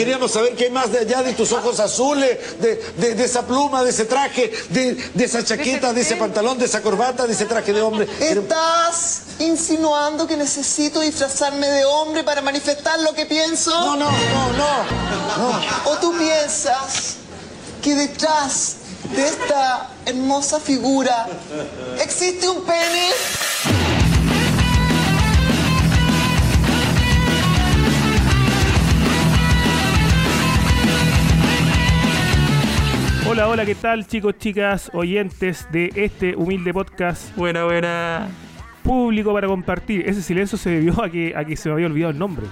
Queríamos saber qué hay más de allá de tus ojos azules, de, de- de esa pluma, de ese traje, de, de esa chaqueta, de ese pantalón, de esa corbata, de ese traje de hombre. ¿Estás insinuando que necesito disfrazarme de hombre para manifestar lo que pienso? No, no, no, no. ¿O tú piensas que detrás de esta hermosa figura existe un pene? Hola, hola, ¿qué tal chicos, chicas, oyentes de este humilde podcast Buena, buena. público para compartir? Ese silencio se debió a que, a que se me había olvidado el nombre,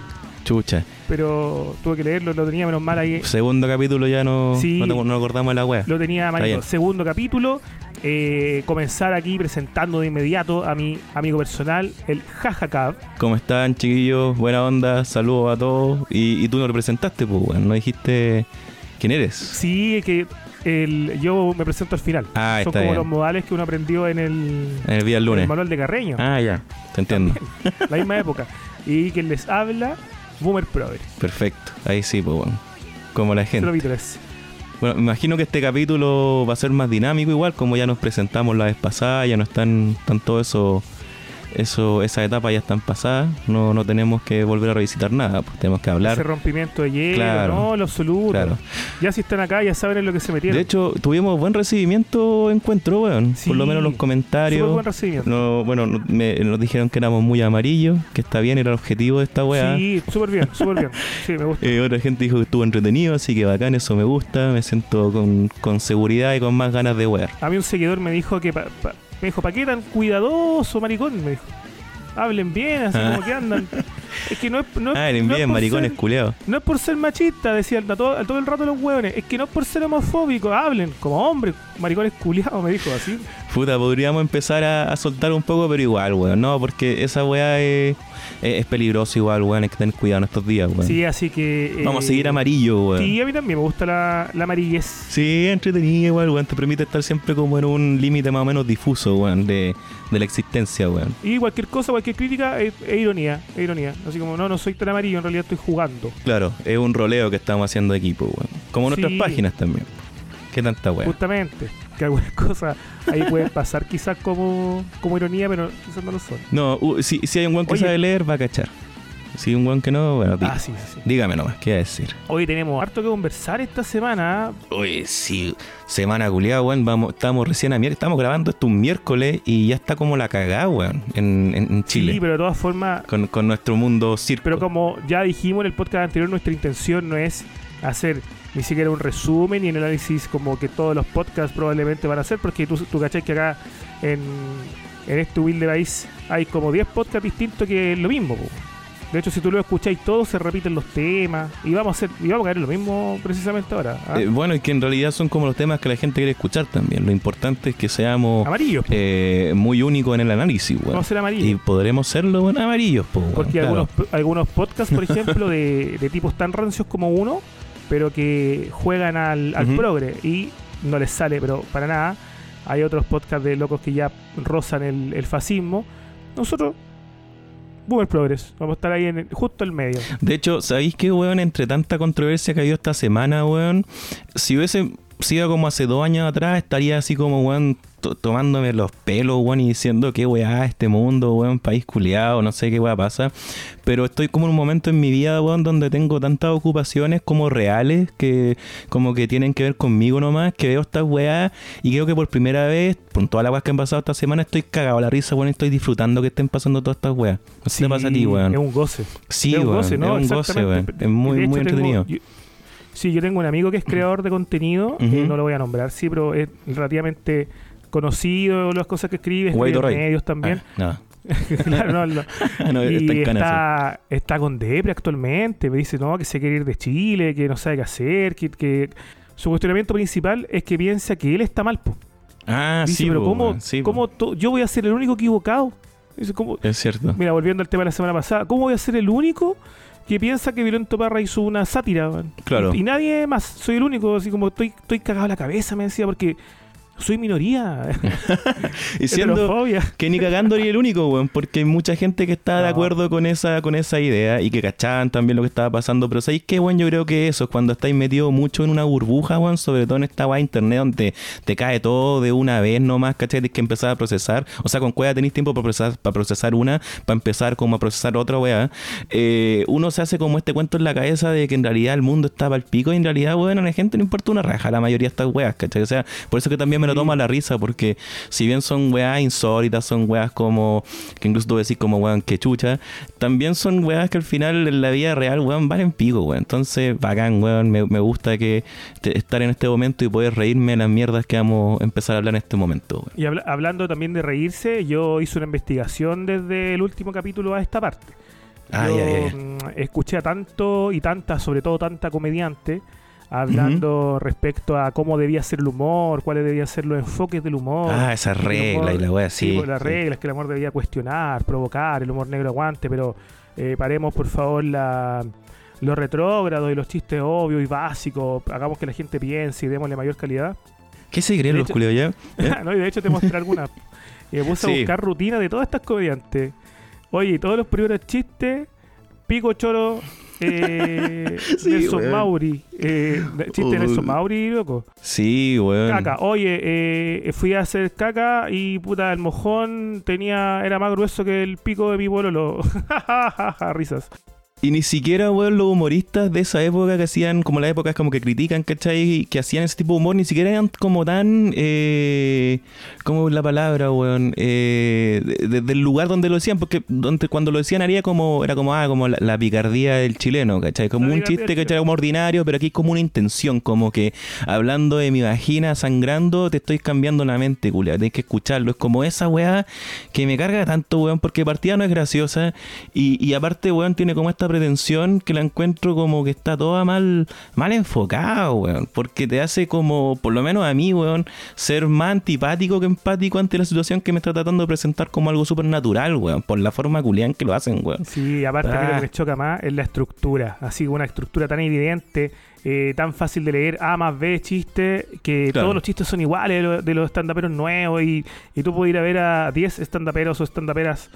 Chucha. pero tuve que leerlo, lo tenía menos mal ahí. Segundo capítulo ya no, Sí. no, te- no acordamos de la wea. Lo tenía bien. Segundo capítulo. eh, comenzar aquí presentando de inmediato a mi amigo personal, el Jajacab. ¿Cómo están, chiquillos? Buena onda, saludos a todos. Y, y tú no representaste, pues, weón. No dijiste quién eres. Sí, que el, yo me presento al final. Ah, Son como bien. los modales que uno aprendió en el, En el día del en el lunes. manual de Carreño. Ah, ya. Te entiendo. la misma época. Y quien les habla, Boomer Prover. Perfecto. Ahí sí, pues. Como la gente. Bueno, me imagino que este capítulo va a ser más dinámico igual, como ya nos presentamos la vez pasada, ya no están, están todo eso, eso, esa etapa ya están pasadas, no, no tenemos que volver a revisitar nada, pues tenemos que Ese hablar. rompimiento de hielo, Claro. no, lo absoluto. Claro. Ya si están acá, ya saben en lo que se metieron. De hecho, tuvimos buen recibimiento encuentro, weón. Sí. Por lo menos los comentarios. Buen recibimiento. No, bueno, me- nos dijeron que éramos muy amarillos, que está bien, era el objetivo de esta weá. Sí, súper bien, súper bien. Sí, me gusta. Eh, otra gente dijo que estuvo entretenido, así que bacán, eso me gusta, me siento con, con seguridad y con más ganas de wear. A mí un seguidor me dijo que... pa- pa- me dijo, ¿para qué tan cuidadoso, maricón? Me dijo. Hablen bien, así Ah. como que andan. Es que no es... No, es- Ah, no es bien, por maricones ser- culeados. No es por ser machista, decía todo, el rato los hueones. Es que no es por ser homofóbico. Hablen como hombres, maricones culiados, me dijo así. Puta, podríamos empezar a, a soltar un poco, pero igual, weón. No, porque esa weá es, es, es peligrosa igual, weón. Hay que tener cuidado en estos días, weón. Sí, así que... eh, Vamos a seguir amarillo, weón. Sí, a mí también me gusta la, la amarillez. Sí, entretenido igual, weón. Te permite estar siempre como en un límite más o menos difuso, weón, de, de la existencia, weón. Y cualquier cosa, cualquier crítica es, es ironía, es ironía. Así como, no, no soy tan amarillo, en realidad estoy jugando. Claro, es un roleo que estamos haciendo de equipo, weón. Como nuestras Sí. páginas también. Qué tanta weón. Justamente. Que algunas cosas ahí pueden pasar quizás como, como ironía, pero quizás no lo son. No, uh, si, si hay un weón que Oye. sabe leer, va a cachar. Si hay un weón que no, bueno. Ah, sí, sí, sí. dígame nomás, ¿qué va a decir? Hoy tenemos harto que conversar esta semana. Oye, sí, semana culiada, weón. Vamos, estamos recién a miércoles. Estamos grabando esto un miércoles y ya está como la cagada, weón, en, en- en Chile. Sí, pero de todas formas, con, con nuestro mundo circo. pero como ya dijimos en el podcast anterior, nuestra intención no es hacer ni siquiera un resumen ni un análisis como que todos los podcasts probablemente van a hacer, porque tú, tú cachai que acá en, en este humilde país hay como 10 podcasts distintos que es lo mismo. po. De hecho, si tú lo escucháis todos, se repiten los temas y vamos a hacer y vamos a caer en lo mismo precisamente ahora. ¿ah? Eh, bueno, y que en realidad son como los temas que la gente quiere escuchar también. Lo importante es que seamos Amarillos, eh, muy únicos en el análisis, weón. Vamos a ser Y amarillos. podremos serlo, weón, amarillos, po, Porque claro. algunos, algunos podcasts, por ejemplo, de, de tipos tan rancios como uno, pero que juegan al, al progre y no les sale, pero para nada. Hay otros podcasts de locos que ya rozan el, el fascismo. Nosotros, Boomer Progress, vamos a estar ahí en el- justo el medio. De hecho, ¿sabéis qué, weón? Entre tanta controversia que ha habido esta semana, weón, si hubiese sido como hace dos años atrás, estaría así como, weón, to- tomándome los pelos, weón, y diciendo qué weá este mundo, weón, país culiado, no sé qué weá pasa. Pero estoy como en un momento en mi vida, weón, donde tengo tantas ocupaciones como reales, que como que tienen que ver conmigo nomás, que veo estas weas, y creo que por primera vez, con todas las weas que han pasado esta semana, estoy cagado a la risa, weón, y estoy disfrutando que estén pasando todas estas weas. No si te pasa a ti, weón. Es un goce. Sí, es un weón, goce, ¿no? es un goce, weón. Es muy, hecho, muy tengo- entretenido. yo- sí, yo tengo un amigo que es creador de contenido, eh, no lo voy a nombrar, sí, pero es relativamente conocido las cosas que escribe, escribe en medios también. Ah, claro, no, no. no, y está en está, con depre actualmente. Me dice, no, que se quiere ir de Chile, que no sabe qué hacer, que, que su cuestionamiento principal es que piensa que él está mal. po. Ah, Dice, sí, pero ¿cómo, sí, cómo yo voy a ser el único equivocado? Dice, ¿cómo? Es cierto. Mira, volviendo al tema de la semana pasada, ¿cómo voy a ser el único que piensa que Violento Parra hizo una sátira? Claro. Y, y nadie más, soy el único, así como estoy, estoy cagado a la cabeza, me decía, porque soy minoría. Y siendo que ni cagando ni el único, weón, porque hay mucha gente que está de acuerdo con esa, con esa idea y que cachaban también lo que estaba pasando. Pero ¿sabéis qué, weón? Yo creo que eso es cuando estáis metido mucho en una burbuja, weón, sobre todo en esta weá de internet donde te cae todo de una vez nomás, ¿cachai? Tienes que empezar a procesar. O sea, con cueva tenéis tiempo para procesar, para procesar una, para empezar como a procesar otra weá. Eh, uno se hace como este cuento en la cabeza de que en realidad el mundo está al pico y en realidad, weón, a la gente no importa una raja la mayoría de estas weas, ¿cachai? O sea, por eso que también me lo Sí. tomo a la risa, porque si bien son weas insólitas, son weas como, que incluso tú decís como weón que chucha, también son weas que al final en la vida real, weón, valen pico, weón. Entonces, bacán, weón, me, me gusta que te- estar en este momento y poder reírme de las mierdas que vamos a empezar a hablar en este momento, weón. Y habla- hablando también de reírse, yo hice una investigación desde el último capítulo a esta parte. Ah, yo ya. mm, escuché a tanto y tanta, sobre todo tanta comediante, hablando respecto a cómo debía ser el humor, cuáles debían ser los enfoques del humor. Ah, esa regla humor- y la wea, sí, sí. pues, las sí. reglas que el humor debía cuestionar, provocar, el humor negro aguante, pero eh, paremos por favor la, lo retrógrado y los chistes obvios y básicos, hagamos que la gente piense y démosle mayor calidad. ¿Qué se creen los culios ya? ¿Eh? no, y de hecho te mostré algunas. Y me puse a buscar rutina de todas estas comediantes. Oye, todos los primeros chistes, Pico Choro, eh, Sí, Nelson weón. Mauri, eh, chiste de Nelson Uy. Mauri, loco. Sí, weón. Caca, oye, eh, fui a hacer caca y puta, el mojón tenía, era más grueso que el pico de mi bololo. Risas. Y ni siquiera, weón, los humoristas de esa época que hacían, como las épocas como que critican, ¿cachai? Que hacían ese tipo de humor, ni siquiera eran como tan, eh, ¿cómo es la palabra, weón? Eh, de- de- del lugar donde lo decían, porque donde, cuando lo decían haría como, era como, ah, como la, la picardía del chileno, ¿cachai? Como La un chiste, ¿cachai? Como ordinario, pero aquí hay como una intención, como que hablando de mi vagina sangrando, te estoy cambiando la mente, culia, tienes que escucharlo. Es como esa weá que me carga tanto, weón, porque partida no es graciosa y, y aparte, weón, tiene como esta pretensión que la encuentro como que está toda mal, mal enfocada, weón, porque te hace como, por lo menos a mí, weón, ser más antipático que empático ante la situación que me está tratando de presentar como algo súper natural, weón, por la forma culián que lo hacen, weón. Sí, aparte a mí lo Ah. que me choca más es la estructura. Así una estructura tan evidente, eh, tan fácil de leer, A más B chiste, que Claro. todos los chistes son iguales de, lo- de los estandaperos nuevos y, y tú puedes ir a ver a 10 estandaperos o estandaperas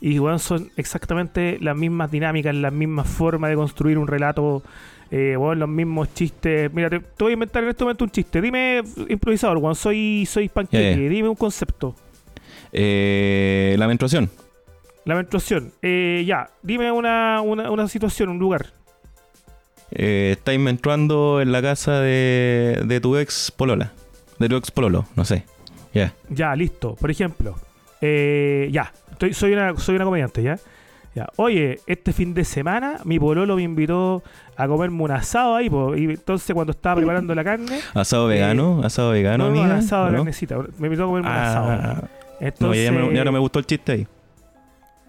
y weón, son exactamente las mismas dinámicas, las mismas formas de construir un relato, eh, weón, los mismos chistes. Mira, te, te voy a inventar en este momento un chiste. Dime, improvisador, weón, soy, soy panqueque, dime un concepto. Eh, la menstruación. La menstruación. Eh, ya, dime una, una, una situación, un lugar. Eh, estáis menstruando en la casa de, de tu ex polola. De tu ex pololo, no sé. Ya. Ya, listo. Por ejemplo, eh, ya, estoy, soy, una, soy una comediante, ¿ya? Ya. Oye, este fin de semana mi pololo me invitó a comerme un asado ahí, po, y entonces cuando estaba preparando la carne... Asado vegano, asado vegano, no, amiga. asado de carnecita. Me invitó a comerme un asado. Ah, no, Entonces, ya, me, ya no me gustó el chiste ahí.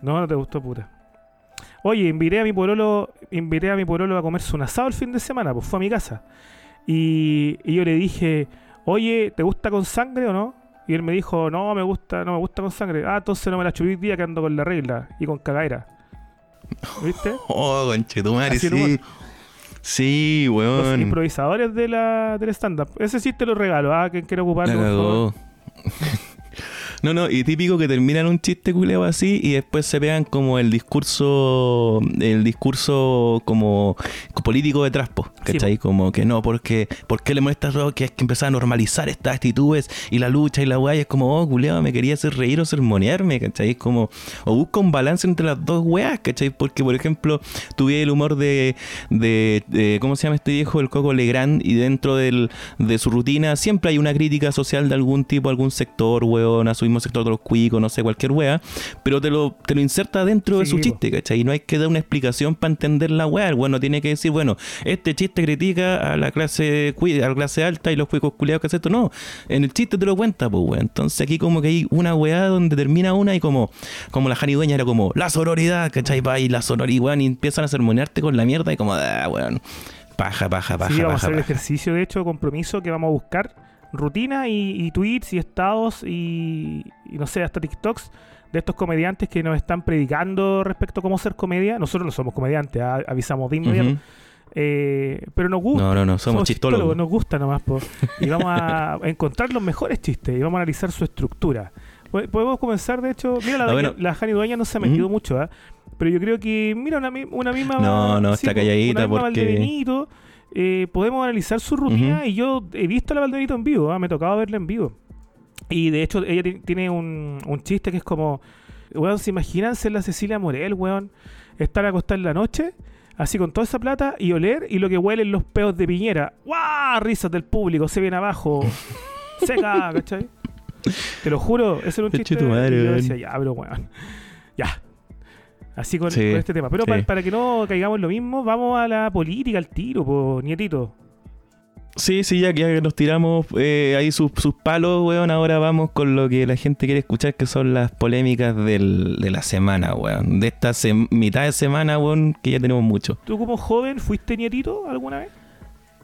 No, no te gustó, puta. Oye, invité a mi pololo, invité a mi pololo a comerse un asado el fin de semana, pues fue a mi casa. Y, y yo le dije, oye, ¿te gusta con sangre o no? Y él me dijo, no, me gusta, no me gusta con sangre. Ah, entonces no me la chupé hoy día que ando con la regla y con cagadera. ¿Viste? Oh, conchetumare, sí. Sí, Los weón. improvisadores de la, del stand-up. Ese sí te lo regalo, ah, quien quiera ocuparlo. No, no, y típico que terminan un chiste culeo así y después se pegan como el discurso, el discurso como político de traspo, ¿cachai? Como que no, porque, ¿por qué le molesta todo? Que hay que empezar a normalizar estas actitudes y la lucha y la weá, y es como, oh, culeo, me quería hacer reír o sermonearme, ¿cachai? Es como, o busca un balance entre las dos weas, ¿cachai? Porque, por ejemplo, tuve el humor de, de, de- ¿cómo se llama este viejo? El Coco Legrand, y dentro del, de su rutina siempre hay una crítica social de algún tipo, algún sector, weón, a su mismo sector de los cuicos, no sé, cualquier wea, pero te lo, te lo inserta dentro de su chiste, ¿cachai? Y no hay que dar una explicación para entender la wea, el weón no tiene que decir, bueno, este chiste critica a la clase a la clase alta y los cuicos culiados que hacen esto, no, en el chiste te lo cuenta, pues weón, entonces aquí como que hay una weá donde termina una y como, como la Jani Dueña era como, la sororidad, ¿cachai? Pa, y la sororidad, weón, y empiezan a sermonearte con la mierda y como, ah, weón, paja, paja, paja, Sí, vamos a paja, hacer el ejercicio, de hecho, compromiso que vamos a buscar rutina y, y tweets y estados y, y no sé, hasta TikToks de estos comediantes que nos están predicando respecto a cómo ser comedia. Nosotros no somos comediantes, avisamos de inmediato. Eh, pero nos gusta. No, no, no, somos chistólogos. Nos gusta nomás, po. Y vamos a encontrar los mejores chistes y vamos a analizar su estructura. Po- Podemos comenzar, de hecho. Mira, la, Ah, bueno. la Jani Dueña no se ha metido mucho, ¿ah? Pero yo creo que, mira, una, mi- una misma. No, no, está calladita una misma porque- eh, podemos analizar su rutina y yo he visto a la Valdebenito en vivo, ¿ah? me tocaba verla en vivo. Y de hecho, ella ti- tiene un, un chiste que es como, weón, ¿se imaginan ser la Cecilia Morel, weón? Estar acostada en la noche, así con toda esa plata, y oler, y lo que huelen los peos de piñera. ¡Guau! Risas del público, se viene abajo. Seca, ¿cachai? Te lo juro, ese era un chiste. tu madre, yo weón. decía, ya, pero weón. Ya. Así con, Sí, con este tema. Pero sí. para que no caigamos en lo mismo, vamos a la política, al tiro, po, nietito. Sí, sí, ya, que- ya que nos tiramos eh, ahí sus, sus palos, weón, ahora vamos con lo que la gente quiere escuchar, que son las polémicas del- de la semana, weón. De esta sem- mitad de semana, weón, que ya tenemos mucho. ¿Tú como joven fuiste nietito alguna vez?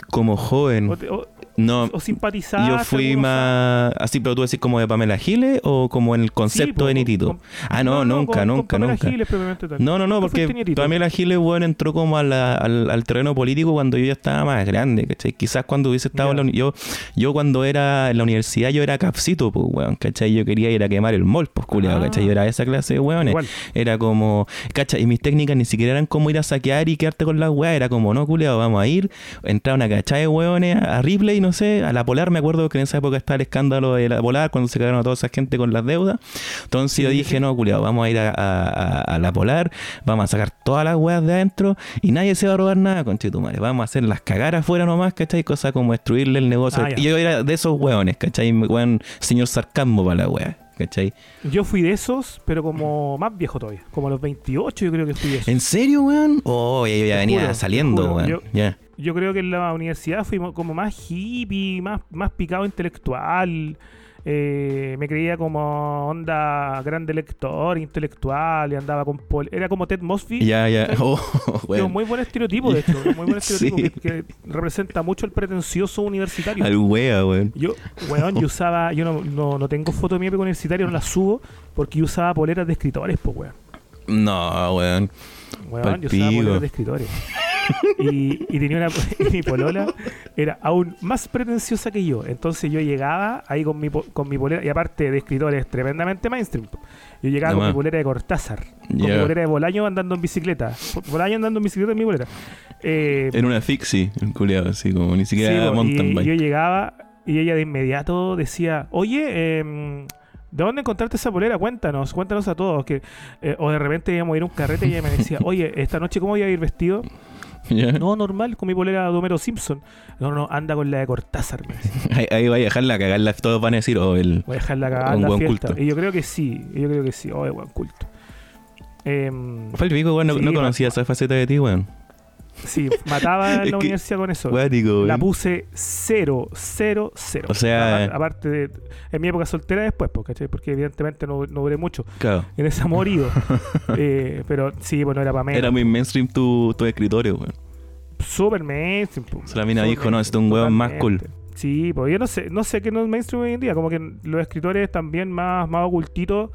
Como joven, ¿O, te- o- no, o simpatizaste? yo fui más... Así, pero tú decís como de Pamela Giles o como en el concepto de Nitito. con- ah, no, nunca, con- con nunca, Pamela nunca. Giles, tal. No, no, no, porque. Pamela Giles, weón, entró como a la- al, al terreno político cuando yo ya estaba más grande, ¿cachai? Quizás cuando hubiese estado en la yo, yo cuando era en la universidad, yo era capsito, pues, weón, ¿cachai? Yo quería ir a quemar el mall, pues, culiado, Ah. ¿cachai? Yo era esa clase de weones. Igual. Era como, ¿cachai? Y mis técnicas ni siquiera eran como ir a saquear y quedarte con las weas, era como, no, culiado, vamos a ir, entrar a una cachada de weones, a Ripley, no sé, a la Polar, me acuerdo que en esa época estaba el escándalo de la Polar, cuando se cagaron a toda esa gente con las deudas. Entonces yo Sí, dije, sí. no, culiado, vamos a ir a, a- la Polar, vamos a sacar todas las weas de adentro y nadie se va a robar nada, conchetumare. Vamos a hacer las cagar afuera nomás, ¿cachai? Cosas como destruirle el negocio. Ah, y yo era de esos weones, ¿cachai? Weón, señor sarcasmo para la wea, ¿cachai? Yo fui de esos, pero como más viejo todavía. Como a los 28 yo creo que fui de esos. ¿En serio, weón? Oh, ya, venía juro, saliendo, weón. Yo- Ya. Yo creo que en la universidad fui mo- como más hippie, más, más picado intelectual. Eh, me creía como onda grande lector, intelectual, y andaba con... pol- Era como Ted Mosby. Ya, ya. Oh, weón. un muy buen estereotipo, de hecho. muy buen estereotipo Sí. que, que representa mucho el pretencioso universitario. Al wea, weón. Yo, weón, yo usaba, yo no, no, no tengo foto de mi época universitaria, no la subo, porque yo usaba poleras de escritores, pues, weón. No, weón. Weón, yo usaba poleras de escritores. Y, y tenía una, y mi polola era aún más pretenciosa que yo. Entonces yo llegaba ahí con mi, con mi polera, y aparte de escritores tremendamente mainstream, yo llegaba No con mi polera de Cortázar, con mi polera de Bolaño andando en bicicleta. Bolaño andando en bicicleta en mi polera. Eh, En una fixie, el culiado, así como ni Sí, siquiera po, mountain y bike. yo llegaba y ella de inmediato decía, oye, em, ¿de dónde encontraste esa polera? Cuéntanos, cuéntanos a todos. que eh, O de repente íbamos a ir a un carrete y ella me decía, oye, esta noche ¿cómo voy a ir vestido? No, normal, con mi polera de Homero Simpson. No, no, anda con la de Cortázar. Ahí, ahí va a dejarla cagarla, todos van a decir, oh, el. Voy a dejarla la fiesta. culto. Y yo creo que sí, yo creo que sí. Oh, buen culto. Em, Fue el pico, weón, no, Sí, no conocía esa faceta de ti, weón. Sí, mataba en la universidad con eso. La puse cero, cero, cero. O sea- Apar- aparte de. En mi época soltera después, pues, ¿cachai? Porque evidentemente no, no duré mucho Claro. en ese amorío. Eh, pero sí, bueno, era para menos. Era muy mainstream tu, tu escritorio, weón. Súper mainstream. pues. Se la mina dijo, no, este es un weón más totalmente. Sí, pues yo no sé, no sé qué no es mainstream hoy en día. Como que los escritores también más, más ocultitos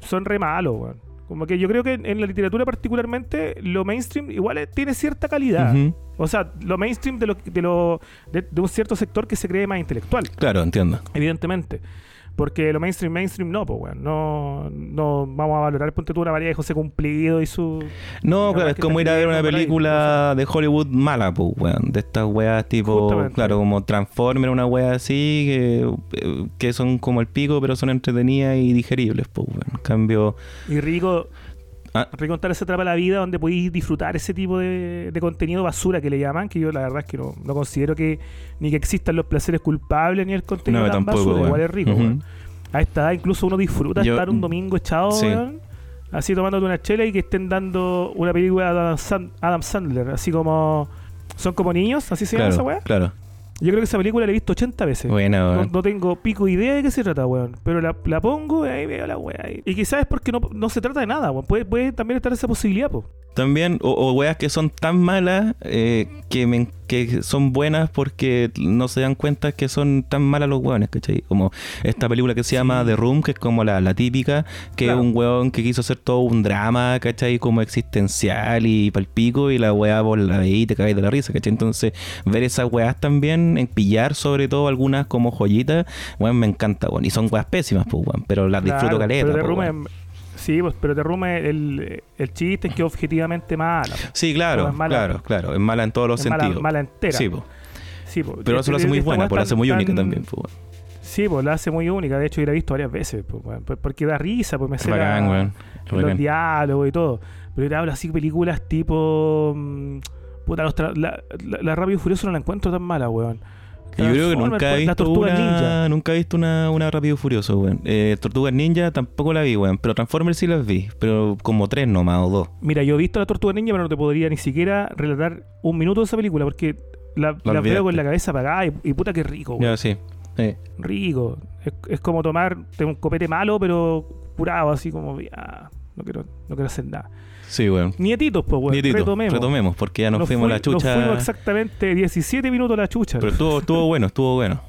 son re malos, weón. Como que yo creo que en, la literatura particularmente lo mainstream igual tiene cierta calidad. O sea, lo mainstream de, lo, de, lo, de, de un cierto sector que se cree más intelectual, Claro, entiendo. evidentemente. Porque lo mainstream, mainstream no, pues, weón. No, no vamos a valorar, ponte tú una María de José Cumplido y su... No, claro, es como ir a ver una ahí, película de Hollywood mala, pues, weón. De estas weas tipo, Justamente. claro, como Transformer, una wea así, que, eh, que son como el pico, pero son entretenidas y digeribles, pues, weón. En cambio, Y rico, Ah. rico contar ese trapa la vida donde podéis disfrutar ese tipo de, de contenido basura que le llaman, que yo la verdad es que no, no considero que ni que existan los placeres culpables ni el contenido No, tan tampoco, basura, igual es rico. A esta edad incluso uno disfruta Yo- estar un domingo echado, Sí. weón, así tomándote una chela y que estén dando una película de Adam, Sand- Adam Sandler, así como... Son como niños, así se llama esa weá. claro. Yo creo que esa película la he visto 80 veces. Buena, No, no tengo pico idea de qué se trata, weón. Pero la, la pongo y ahí veo la weá. Y, y quizás es porque no, no se trata de nada, weón. Puede, puede también estar esa posibilidad, po. También, o, o weas que son tan malas eh, que, me, que son buenas porque no se dan cuenta que son tan malas los hueones, ¿cachai? Como esta película que se llama The Room, que es como la, la típica, que Claro. es un hueón que quiso hacer todo un drama, ¿cachai? Como existencial y palpico, y la weá por la veí y te cagáis de la risa, ¿cachai? Entonces, ver esas weas también, en pillar sobre todo algunas como joyitas, weón, me encanta, weón. Y son weas pésimas, pues, weón, pero las disfruto caleta. Pero po, The Room weón. es- sí, pues, pero es el, el chiste es que objetivamente mala. po. Sí, claro, es mala- claro, claro. Es mala en todos los es mala- sentidos. mala entera. Sí, po. Sí, po. pero eso lo hace muy buena, weá pues tan- hace muy única tan- también, pues. Sí, pues la hace muy única. De hecho, yo la he visto varias veces. Pues, por- porque da risa, pues me sé. Es los bacán. diálogos y todo. Pero yo te hablo así películas tipo. mm, puta, los la, la, la Rápido y Furioso no la encuentro tan mala, weón. Yo creo que nunca he pues, visto La Tortuga una, Ninja. nunca he visto una, una Rápido Furioso, weón. Eh, Tortugas Ninja tampoco la vi, weón. Pero Transformers sí las vi. Pero como tres nomás o dos. Mira, yo he visto la Tortuga Ninja, pero no te podría ni siquiera relatar un minuto de esa película porque la, veo con la cabeza apagada y, y puta que rico, weón. Ya, sí. Sí. rico. Es, es como tomar un copete malo, pero curado, así como, ya, no quiero, no quiero hacer nada. Sí, weón. Nietitos, pues, weón. Nietito, retomemos. retomemos, porque ya nos, Nos fuimos fui- la chucha. Nos fuimos exactamente 17 minutos la chucha. Pero estuvo, estuvo bueno, estuvo bueno.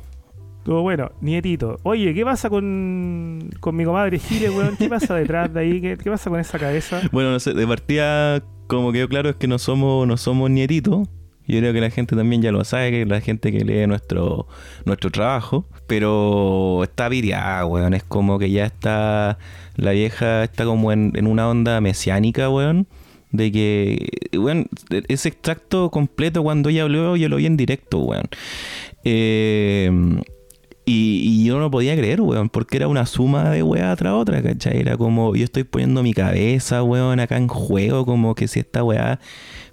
Estuvo bueno, nietito. Oye, ¿qué pasa con, con mi comadre Gile, weón? ¿Qué pasa detrás de ahí? ¿Qué, qué pasa con esa cabeza? Bueno, no sé, de partida, como quedó claro, es que no somos, no somos nietitos. Yo creo que la gente también ya lo sabe, que la gente que lee nuestro, nuestro trabajo. Pero está viriada, weón. Es como que ya está. La vieja está como en, en una onda mesiánica, weón. De que, weón, ese extracto completo cuando ella habló, yo lo vi en directo, weón. Eh, y, y yo no podía creer, weón, porque era una suma de weá tras otra, ¿cachai? Era como, yo estoy poniendo mi cabeza, weón, acá en juego, como que si esta weá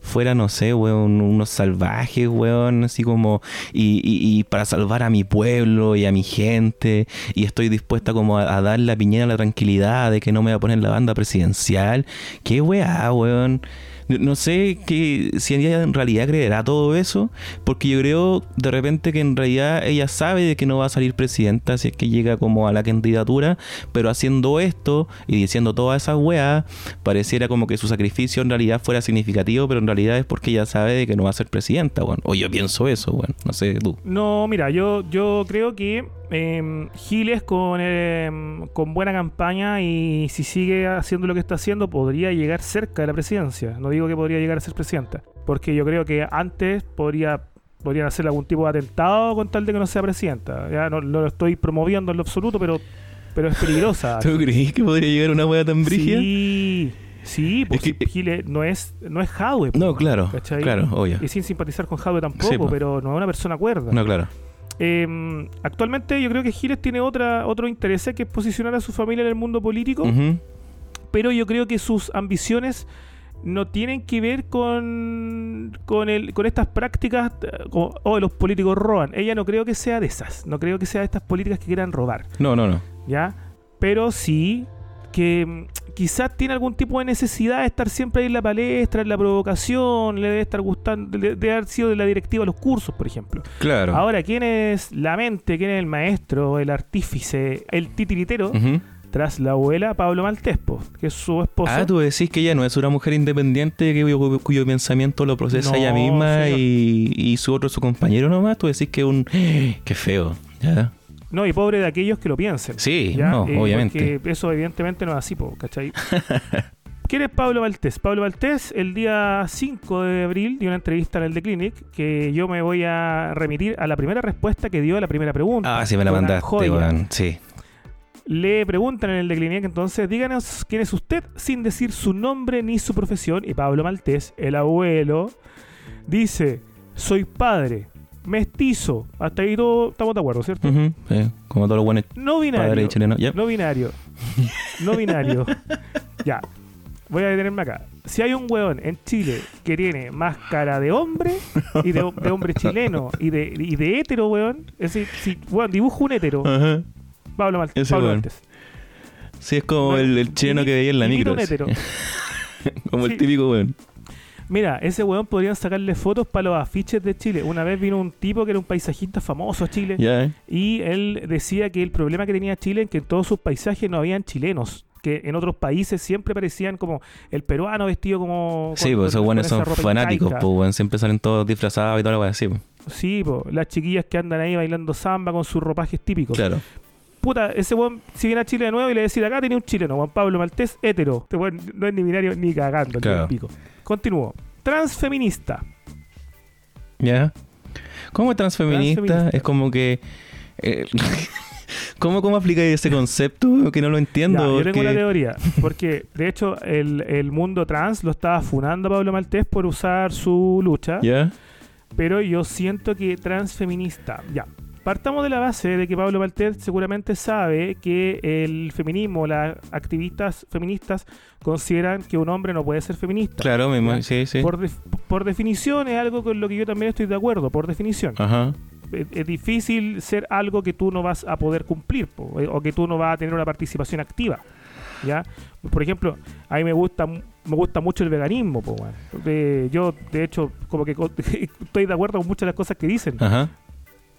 fuera, no sé, weón, unos salvajes, weón, así como, y, y- y para salvar a mi pueblo y a mi gente, y estoy dispuesta como a, a dar la piñera a la tranquilidad de que no me va a poner la banda presidencial. ¿Qué weá, weón? No- sé que, si ella en realidad creerá todo eso, porque yo creo de repente que en realidad ella sabe de que no va a salir presidenta si es que llega como a la candidatura, pero haciendo esto y diciendo todas esas weas, pareciera como que su sacrificio en realidad fuera significativo, pero en realidad es porque ella sabe de que no va a ser presidenta, bueno. O yo pienso eso, bueno, no sé tú. No, mira, yo, yo creo que eh, Giles con, eh, con buena campaña y si sigue haciendo lo que está haciendo podría llegar cerca de la presidencia. No digo que podría llegar a ser presidenta, porque yo creo que antes podría podrían hacer algún tipo de atentado con tal de que no sea presidenta. Ya no, no lo estoy promoviendo en lo absoluto, pero, pero es peligrosa. ¿Tú crees que podría llegar una wea tan brígida? Sí, sí, pues Es que- Giles no es, no es Jadwe. po, No, claro, ¿cachai? claro, obvio. Y sin simpatizar con Jadwe tampoco, Sí, pero no es una persona cuerda. No, claro. Eh, actualmente yo creo que Giles tiene otra, otro interés que es posicionar a su familia en el mundo político, pero yo creo que sus ambiciones no tienen que ver con, con, el, con estas prácticas eh, como, oh, los políticos roban. Ella no creo que sea de esas, no creo que sea de estas políticas que quieran robar, No, no, no. ¿ya? Pero sí que quizás tiene algún tipo de necesidad de estar siempre ahí en la palestra, en la provocación, le debe estar gustando, le debe haber sido de la directiva de los cursos, por ejemplo. Claro. Ahora, ¿quién es la mente? ¿Quién es el maestro, el artífice, el titiritero? Tras la abuela Pablo Maltespo, que es su esposo. Ah, tú decís que ella no es una mujer independiente que, cuyo, cuyo pensamiento lo procesa No, ella misma y, y su otro su compañero nomás. Tú decís que es un... Qué feo. ¿ya? No, y pobre de aquellos que lo piensen. Sí, ¿ya? no, Eh, obviamente. eso evidentemente no es así, po, ¿cachai? ¿Quién es Pablo Maltés? Pablo Maltés, el día 5 de abril, dio una entrevista en el The Clinic que yo me voy a remitir a la primera respuesta que dio a la primera pregunta. Ah, sí me la mandaste. Sí. Le preguntan en el de Clinic entonces, díganos quién es usted sin decir su nombre ni su profesión. Y Pablo Maltés, el abuelo, dice, soy padre, mestizo. Hasta ahí todo estamos de acuerdo, ¿cierto? Sí, Como todos los buenos No binario. Ya. No binario. No binario. ya. Voy a detenerme acá. Si hay un hueón en Chile que tiene más cara de hombre y de, de hombre chileno y de, y de hétero, weón. Es decir, si weón, dibujo un hétero. Pablo Maltés. Ese Pablo weón. Maltés. Sí, es como Bueno, el, el chileno que veía en la micro. un como Sí. el típico weón. Mira, ese weón podrían sacarle fotos para los afiches de Chile. Una vez vino un tipo que era un paisajista famoso a Chile y él decía que el problema que tenía Chile es que en todos sus paisajes no habían chilenos. que en otros países siempre parecían como el peruano vestido como... Sí, pues esos buenos son fanáticos, pues, weón. Siempre salen todos disfrazados y toda la weá así, pues. Sí, po, las chiquillas que andan ahí bailando samba con sus ropajes típicos. Claro. Puta, ese weón, si viene a Chile Continúo. Transfeminista. ¿Ya? ¿Cómo transfeminista? Transfeminista. Es como que. eh, ¿Cómo, ¿Cómo aplica ese concepto? Que no lo Ya, entiendo. yo tengo una teoría. Porque, de hecho, el, el mundo trans lo estaba funando a Pablo Maltés por usar su lucha. ¿Ya? Pero yo siento que transfeminista. Ya. Partamos de la base de que Pablo Maltés seguramente sabe que el feminismo, las activistas feministas consideran que un hombre no puede ser feminista. Claro, sí, sí. Por, def- por definición es algo con lo que yo también estoy de acuerdo, por definición. Ajá. Es, es difícil ser algo que tú no vas a poder cumplir po, eh, o que tú no vas a tener una participación activa. ¿Ya? Por ejemplo, a mí me gusta me gusta mucho el veganismo, po. De- yo de hecho como que estoy de acuerdo con muchas de las cosas que dicen, Ajá.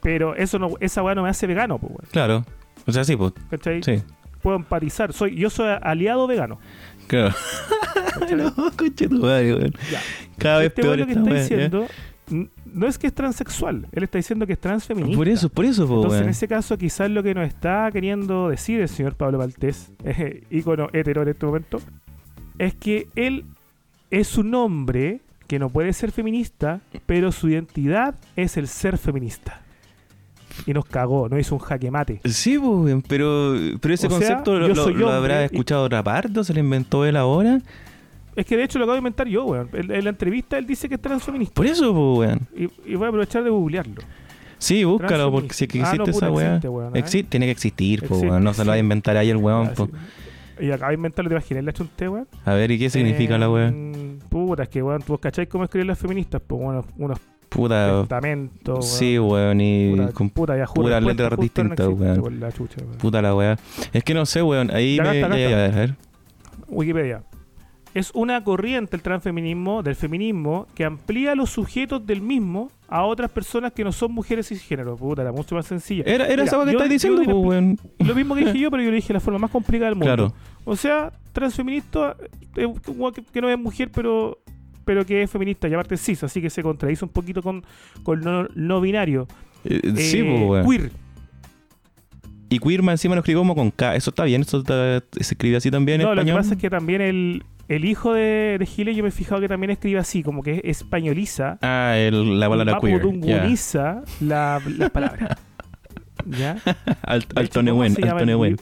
Pero eso no esa weá no me hace vegano, po, weón. Claro. O sea, sí, pues. ¿Cachai? Sí. Puedo empatizar, soy yo soy aliado vegano. Claro. no, conche tu madre, weón. Ya. Cada vez Este peor weón lo que está diciendo no es que es transexual, él está diciendo que es transfeminista. Por eso, por eso, pues, Entonces, en ese caso, quizás lo que nos está queriendo decir el señor Pablo Maltés, eh, ícono hetero en este momento, es que él es un hombre que no puede ser feminista, pero su identidad es el ser feminista. Y nos cagó, nos hizo un jaque mate. Sí, pues, weón, pero, pero ese O sea, concepto lo, habrá escuchado otra parte, se lo inventó él ahora. Es que de hecho lo acabo de inventar yo, weón. En, en la entrevista él dice que es transfeminista. Por eso, pues, weón. Y, y voy a aprovechar de googlearlo. Sí, búscalo, porque si es que Ah, existe no, esa weá. existe, weón, ¿eh? Existe, tiene que existir, pues, Existe, weón. No se lo va a inventar ahí el weón, Ah, po. sí. Y acabo de inventarlo, ¿te imaginas? Le chunté, weón. A ver, ¿y qué significa la weá? Puta, es que, weón, tú cacháis cómo escriben las feministas, pues, bueno, unos Puta. testamentos, Sí, weón, y puta, con puta, ya juro, puras letras no distintas, existe, weón. por la chucha, weón. puta la weá. Es que no sé, weón. Ahí Ya, me. ya, ya, a ver. Wikipedia. Es una corriente el transfeminismo, del feminismo, que amplía los sujetos del mismo a otras personas que no son mujeres cisgénero. Puta, era mucho más sencilla. Era, era esa que estáis diciendo, pues, weón. Lo mismo que dije yo, pero yo lo dije de la forma más complicada del mundo. Claro. O sea, transfeminista eh, que no es mujer, pero pero que es feminista y aparte cis, así que se contradice un poquito con, con no, no binario. Eh, sí, Eh, pues. Queer. Y queer más encima lo escribió como con K. Eso está bien, eso está- se escribe así también en No, lo que español. pasa es que también el, el hijo de, de Giles, yo me he fijado que también escribe así, como que españoliza, Ah, el- la palabra queer. mapudunguniza la, las palabras. ¿Ya? Alt- De hecho, Altone ¿cómo buen, se llama Altone el buen. li-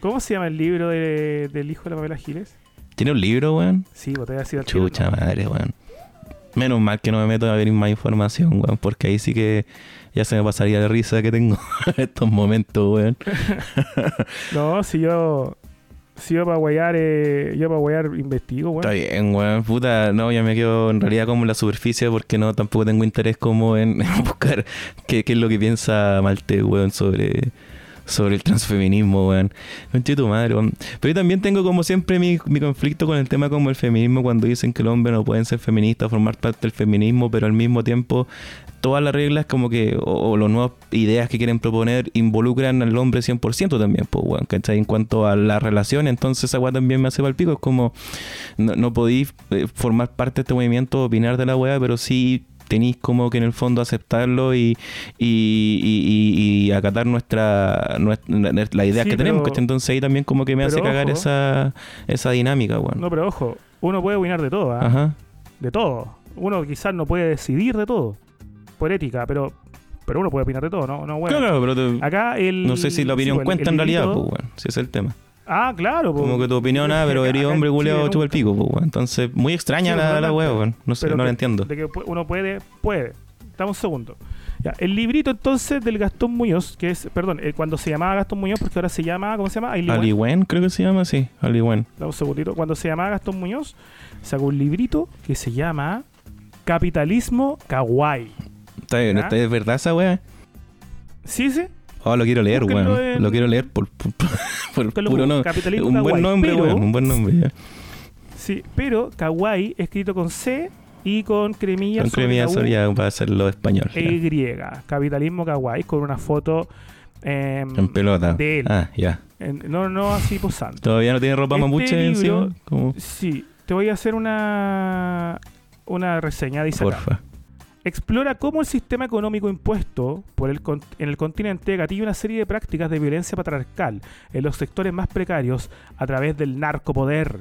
¿Cómo se llama el libro de- del hijo de la Pamela Giles? ¿Tiene un libro, weón? Sí, vos te voy a decir al tiro, Chucha ¿no? madre, weón. Menos mal que no me meto a ver más información, weón, porque ahí sí que ya se me pasaría la risa que tengo en estos momentos, weón. No, si yo. Si yo para guayar, eh, yo para guayar investigo, weón. Está bien, weón. Puta, no, ya me quedo en realidad como en la superficie porque no tampoco tengo interés como en, en buscar qué, qué es lo que piensa Malte, weón, sobre, sobre el transfeminismo, weón. Conche tu madre, weón. Pero yo también tengo como siempre mi, conflicto con el tema como el feminismo cuando dicen que el hombre no pueden ser feministas, formar parte del feminismo, pero al mismo tiempo todas las reglas como que, o, o las nuevas ideas que quieren proponer involucran al hombre 100% también, pues, weón, ¿cachai? En cuanto a la relación, entonces esa weá también me hace pal pico, es como, no, no podéis eh, formar parte de este movimiento, opinar de la weá, pero sí tenéis como que en el fondo aceptarlo y, y, y- y- acatar nuestra, nuestra la idea Sí, que tenemos, pero-. Entonces ahí también como que me hace cagar ojo. esa, esa dinámica, weón. No, pero ojo, uno puede opinar de todo, ¿ah? Ajá. De todo. Uno quizás no puede decidir de todo. Por ética, pero. Pero uno puede opinar de todo, ¿no? no bueno. Claro, pero te- Acá el. no sé si la opinión sí, pues, cuenta el en realidad, pues, weón. Si es el tema. Ah, claro, pues. Como que tu opinión, ah, pero eres hombre culeado, chupa el pico, pues. Entonces, muy extraña Sí, la, la weón. No sé, Pero no la que- entiendo. De que uno puede, puede. Dame un segundo. Ya, el librito entonces del Gastón Muñoz, que es, perdón, eh, cuando se llamaba Gastón Muñoz, porque ahora se llama, ¿cómo se llama? Aliwen, creo que se llama así. Aliwen. Dame un segundito. Cuando se llamaba Gastón Muñoz, sacó un librito que se llama Capitalismo Kawaii. Está bien, ¿Ya? ¿esta ¿es verdad esa weá? Sí, sí. Oh, lo quiero leer, weón. en- Lo quiero leer por, por, por puro por no. Capitalismo Un buen Kawaii, nombre, pero- weón. Un buen nombre, ya. Sí, pero Kawaii escrito con C y con cremillas Con cremilla soria para hacerlo español. e. Y. Capitalismo Kawaii con una foto em, En pelota. de él. Ah, ya. No, no así posando. ¿Todavía no tiene ropa Este mapuche libro- encima? Como, Sí, te voy a hacer una, una reseña. Dice acá. porfa. Explora cómo el sistema económico impuesto por el en el continente gatilla una serie de prácticas de violencia patriarcal en los sectores más precarios a través del narcopoder.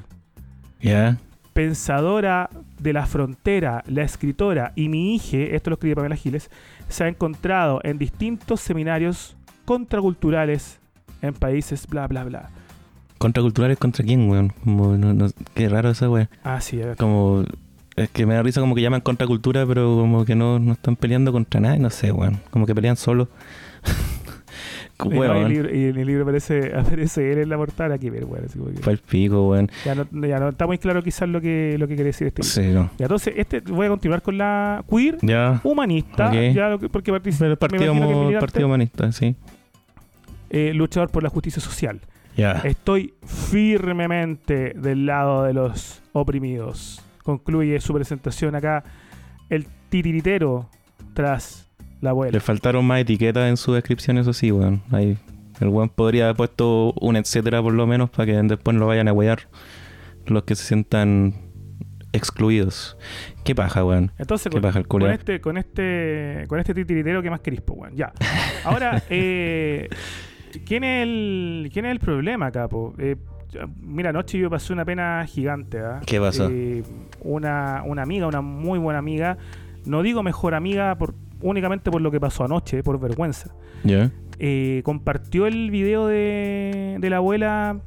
Pensadora de la frontera, la escritora y mi hija, esto lo escribe Pamela Giles, se ha encontrado en distintos seminarios contraculturales en países bla bla bla. ¿Contraculturales contra quién, weón? Como, no, no- qué raro esa weón. Ah, sí, a ver. Como. Es que me da risa como que llaman contracultura, pero como que no, no están peleando contra nadie, no sé, weón. Como que pelean solo. Y, no, y el libro, y en el libro aparece, aparece él en la portada, aquí ver, weón, Fue el pico, weón. ya, no, ya no está muy claro quizás lo que, lo que quiere decir este libro. Sí, no. Ya, entonces, este, voy a continuar con la queer Ya. humanista, Ok. ya lo que- porque participa, el militante, partido humanista, sí. eh, luchador por la justicia social. Ya. Estoy firmemente del lado de los oprimidos. Concluye su presentación acá el titiritero tras la Le abuela. faltaron más etiquetas en su descripción, eso sí, weón. Ahí. El weón podría haber puesto un etcétera por lo menos para que después lo vayan a huear los que se sientan excluidos. Qué paja, weón. Entonces, Qué con, paja el con este, con este, con este titiritero, ¿qué más querís, po, weón? Ya. Ahora, eh, ¿quién, es el, ¿quién es el problema acá, po? Eh, mira, anoche yo pasé una pena gigante, ¿ah? ¿Qué pasó? Eh, una, una amiga, una muy buena amiga, no digo mejor amiga por, únicamente por lo que pasó anoche, por vergüenza. Ya. eh, compartió el video de, de la abuela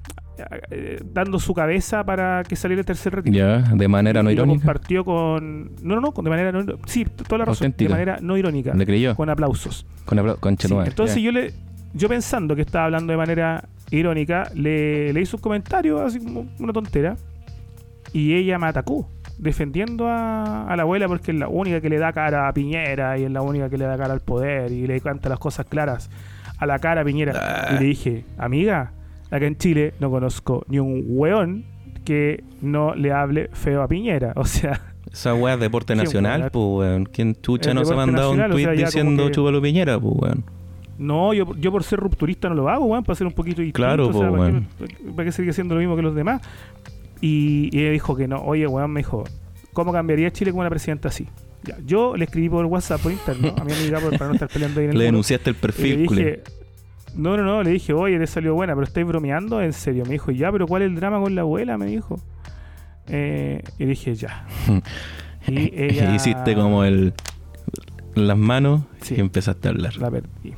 eh, dando su cabeza para que saliera el tercer retiro. Ya, de manera no lo irónica. compartió con. No, no, no, de manera no. Sí, toda la razón. Auténtica. De manera no irónica. ¿Le creyó? Con aplausos. Con, apla- con Sí, entonces yo le. Yo pensando que estaba hablando de manera irónica, le, le hice un comentario, así como una tontera. Y ella me atacó, defendiendo a, a la abuela porque es la única que le da cara a Piñera y es la única que le da cara al poder y le canta las cosas claras a la cara a Piñera. Y le dije, amiga, acá en Chile no conozco ni un weón que no le hable feo a Piñera. O sea, Esa weá es deporte nacional, pues, weón. ¿Quién chucha El no se ha mandado un o sea, tweet diciendo que- chúpalo Piñera, pues, weón? No, yo, yo por ser rupturista no lo hago, weón, para ser un poquito distinto. Claro, o sea, ¿para, qué, para qué seguir haciendo lo mismo que los demás? Y, y ella dijo que no. Oye, weón, me dijo, ¿cómo cambiaría Chile con una presidenta así? Ya, yo le escribí por WhatsApp, por interno, a mi amiga por- para no estar peleando ahí en el Le denunciaste el Y le perfil, dije, no, no, no, le dije, oye, le salió buena, pero estáis bromeando, en serio. Me dijo, ya, pero ¿cuál es el drama con la abuela? Me dijo. Eh, y dije, ya. Y ella... Hiciste como el las manos Sí. y empezaste a hablar. La perdí.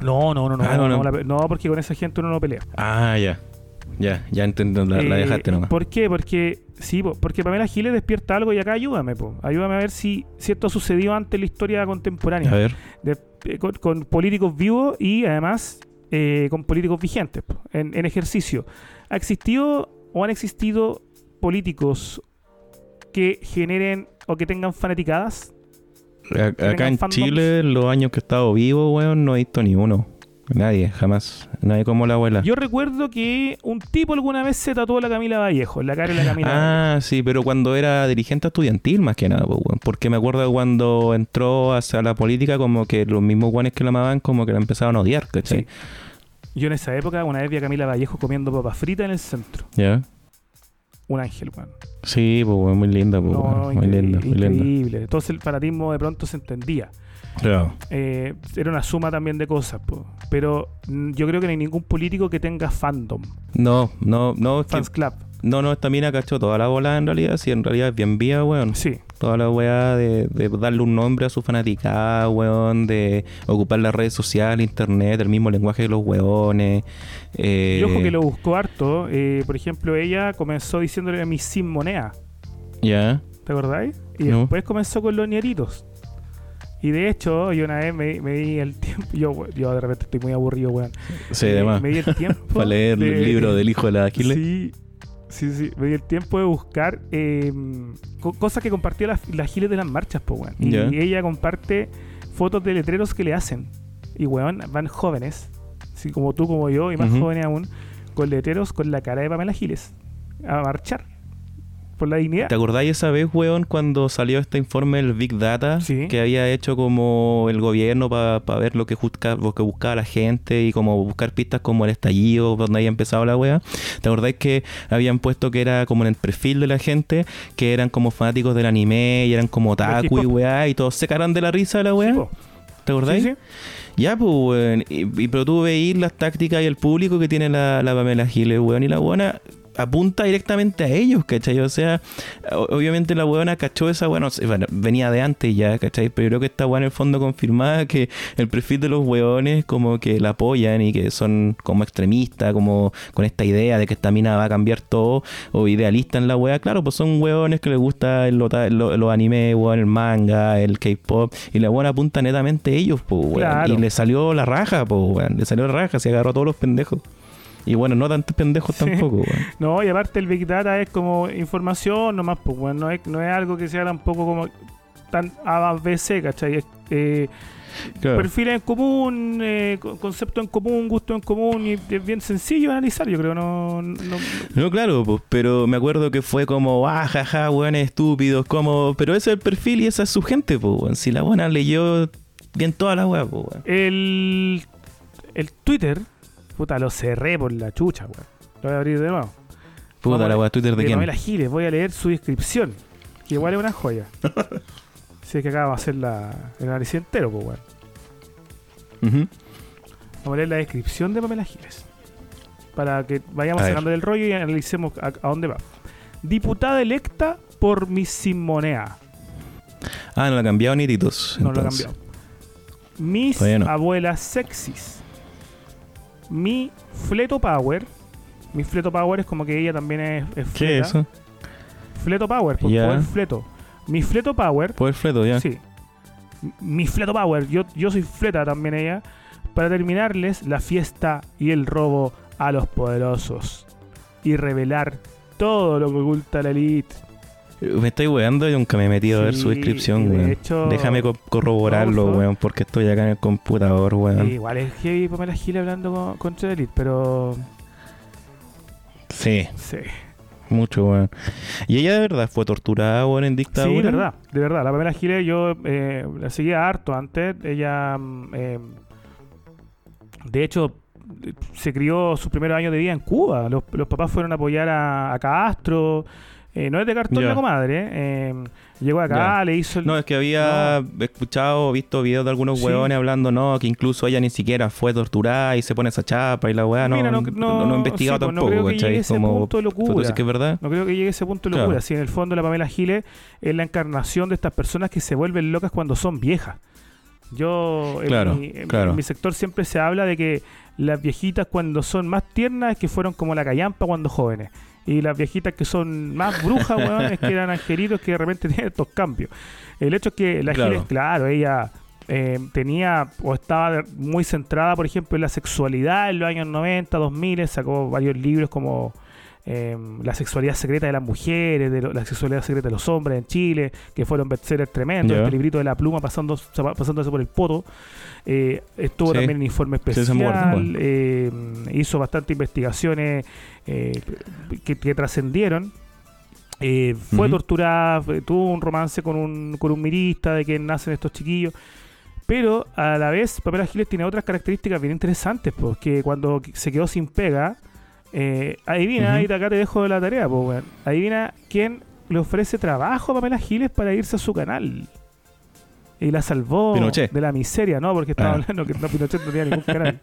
No, no, no, no, Ah, no, no, no. la per- no, porque con esa gente uno no pelea. Ah, ya. Ya, ya entendí. La, la Eh, dejaste nomás. ¿Por qué? Porque sí, po, porque Pamela Giles despierta algo y acá ayúdame, po. ayúdame a ver si, si esto ha sucedido antes en la historia contemporánea, A ver. de- eh, con, con políticos vivos y además eh, con políticos vigentes po, en, en ejercicio. ¿Ha existido o han existido políticos que generen o que tengan fanaticadas? A- acá en fandoms. Chile, los años que he estado vivo, weón, no he visto ni uno. Nadie, jamás. Nadie como la abuela. Yo recuerdo que un tipo alguna vez se tatuó a la Camila Vallejo, en la cara de la Camila Vallejo. Ah, sí, pero cuando era dirigente estudiantil más que nada, pues, porque me acuerdo cuando entró hacia la política como que los mismos guanes que la amaban como que la empezaban a odiar, ¿cachai? Sí. Yo en esa época una vez vi a Camila Vallejo comiendo papas fritas en el centro. ¿Ya? Un ángel, weón. Sí, pues muy linda, pues, No, muy linda, muy increíble. Entonces el fanatismo de pronto se entendía. Claro. Eh, era una suma también de cosas, po. pero mm, yo creo que no hay ningún político que tenga fandom, No, no, no, que- fans club. No, no, esta mina cachó toda la bola en realidad, sí, en realidad es bien vía, weón. Sí, Toda la weá de, de darle un nombre a su fanaticada, weón, de ocupar las redes sociales, internet, el mismo lenguaje de los weones. Eh, y ojo que lo buscó harto. eh, por ejemplo, ella comenzó diciéndole a mi sin moneda. Ya, ¿Te acordáis? Y No. después comenzó con los nieritos. Y de hecho, yo una vez me, me di el tiempo. Yo, yo de repente estoy muy aburrido, weón. sí, Eh, además. Me di el tiempo. Para leer de- el libro del hijo de la Aquiles. Sí, sí, sí. Me di el tiempo de buscar eh, co- cosas que compartió la, la Giles de las marchas, pues, weón. Y ella comparte fotos de letreros que le hacen. Y, weón, van jóvenes, así como tú, como yo, y más jóvenes aún, con letreros con la cara de Pamela Giles a marchar. Por la dignidad. ¿Te acordáis esa vez, weón, cuando salió este informe del Big Data Sí. que había hecho como el gobierno para ver lo que, busca- lo que buscaba la gente y como buscar pistas como el estallido, donde había empezado la wea? ¿Te acordáis que habían puesto que era como en el perfil de la gente, que eran como fanáticos del anime y eran como otaku y weá y todos se caran de la risa de la wea? ¿Te acordáis? Sí. Ya, pues, weón. Y, y- pero tú veís las tácticas y el público que tiene la, la Pamela Giles, weón. Y la buena apunta directamente a ellos, ¿cachai? O sea, obviamente la buena cachó esa, bueno, bueno, venía de antes ya, ¿cachai? Pero yo creo que esta buena en el fondo confirmada que el perfil de los weones como que la apoyan y que son como extremistas, como con esta idea de que esta mina va a cambiar todo, o idealistas en la wea, claro, pues son weones que les gusta el, ota- lo- los animes, weón, el manga, el K-pop, y la buena apunta netamente a ellos, pues, weón. Claro. Y le salió la raja, pues, weón. Le salió la raja, se agarró a todos los pendejos. Y bueno, no tantos pendejos Sí. tampoco, weón. No, y aparte el Big Data es como información nomás, pues, bueno, no es, no es algo que sea tampoco como tan ABC, ¿cachai? Es, eh, Claro. Perfiles en común, eh, co- concepto en común, gusto en común, y es bien sencillo de analizar, yo creo, no... no- No, claro, pues, pero me acuerdo que fue como, ah, jaja, weones estúpidos, como, pero ese es el perfil y esa es su gente, pues, weón. Si la buena leyó bien toda la weá, pues, weón. el, el Twitter, puta, lo cerré por la chucha, weón. Lo voy a abrir de nuevo. Puta Vamos la weá, Twitter de, de quién. Pamela Giles, voy a leer su descripción, que igual es una joya. si es que acá vamos a hacer la, el análisis entero, pues, weón. Vamos a leer la descripción de Pamela Giles. Para que vayamos sacando del rollo y analicemos a, a dónde va. Diputada electa por Miss Simonea. Ah, no lo ha cambiado ni titos. No lo ha cambiado. Mis no. abuelas sexys. Mi Fleto Power. Mi Fleto Power es como que ella también es, es ¿Qué es fleta. eso? Fleto Power, por Ya. poder fleto. Mi Fleto Power. Poder fleto, ya. Sí. Mi Fleto Power. Yo, yo soy fleta también ella. Para terminarles la fiesta y el robo a los poderosos. Y revelar todo lo que oculta la elite. Me estoy weando y nunca me he metido a ver su descripción, de weón. hecho- Déjame co- corroborarlo, No, weón, porque estoy acá en el computador, weón. Igual es heavy Pamela Gil hablando con, elite, pero... Sí, Sí. mucho, weón. Y ella de verdad fue torturada, weón, en dictadura. Sí, de verdad, de verdad. La Pamela Giles yo eh, la seguía harto antes. Ella, mm, eh, de hecho, se crió sus primeros años de vida en Cuba. Los, los papás fueron a apoyar a, a Castro. Eh, no es de cartón Ya. la comadre. eh. llegó acá, Ya. le hizo... el- No, es que había escuchado, visto videos de algunos Sí. huevones hablando, no, que incluso ella ni siquiera fue torturada y se pone esa chapa y la weá, no, Mira, no, no- no, no- he investigado sí, pues, no tampoco, creo que ¿cachai? llegue a ese Como, punto de locura. ¿tú dices que es verdad? No creo que llegue a ese punto de Claro. locura. Si en el fondo la Pamela Giles es la encarnación de estas personas que se vuelven locas cuando son viejas. Yo, en, Claro, mi, en claro. mi sector siempre se habla de que las viejitas cuando son más tiernas es que fueron como la callampa cuando jóvenes. Y las viejitas que son más brujas, weón, es que eran angelitos que de repente tienen estos cambios. El hecho es que la Claro. Giles, claro, ella eh, tenía o estaba muy centrada, por ejemplo, en la sexualidad en los años 90, 2000, sacó varios libros como eh, La sexualidad secreta de las mujeres, de lo- La sexualidad secreta de los hombres en Chile, que fueron bestsellers tremendos, Ya. este librito de la pluma pasando, pasándose por el poto. Eh, estuvo Sí. también en Informe Sí, se muerde, Especial, eh, hizo bastantes investigaciones eh, que, que trascendieron. Eh, fue Ujú. torturada, tuvo un romance con un, con un mirista de que nacen estos chiquillos. Pero a la vez, Pamela Giles tiene otras características bien interesantes, porque cuando se quedó sin pega, eh, adivina, y acá te dejo la tarea, pues, weón. adivina quién le ofrece trabajo a Pamela Giles para irse a su canal. Y la salvó Pinochet. de la miseria, ¿no? Porque estaba Ah. hablando que no, Pinochet no tenía ningún canal.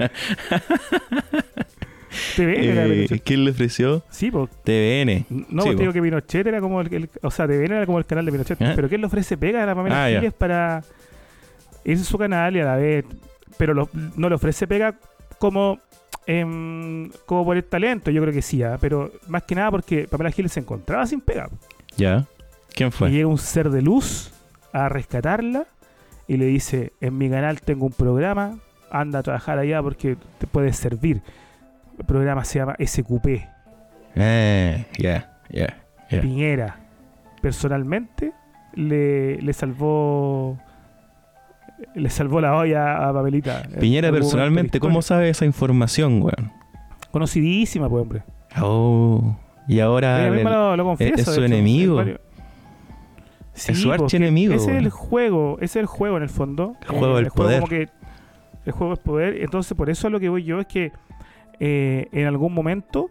TVN Eh. ¿Quién le ofreció? Sí, pues. TVN. No, Sí, pues te po. digo que Pinochet era como el, el- O sea, TVN era como el canal de Pinochet. ¿Eh? Pero ¿quién le ofrece pega a la Pamela Ah. Giles para irse a su canal y a la vez. Pero lo- no le ofrece pega como. Em, como por el talento, yo creo que sí, ¿ah? pero más que nada porque Pamela Giles se encontraba sin pega. Ya. ¿Quién Y fue? llega un ser de luz a rescatarla y le dice: En mi canal tengo un programa, anda a trabajar allá porque te puedes servir. El programa se llama SQP. Eh, ya, ya. Piñera personalmente le, le salvó le salvó la olla a Pamelita. Piñera personalmente, ¿cómo sabe esa información, weón? Conocidísima, pues, hombre. Oh, Y ahora el- lo, lo confiesa, es su hecho, enemigo. Sí, Es su archienemigo, Ese es el juego, ese es el juego en el fondo. El juego del poder. como que el juego del poder. Entonces, por eso a lo que voy yo es que eh, en algún momento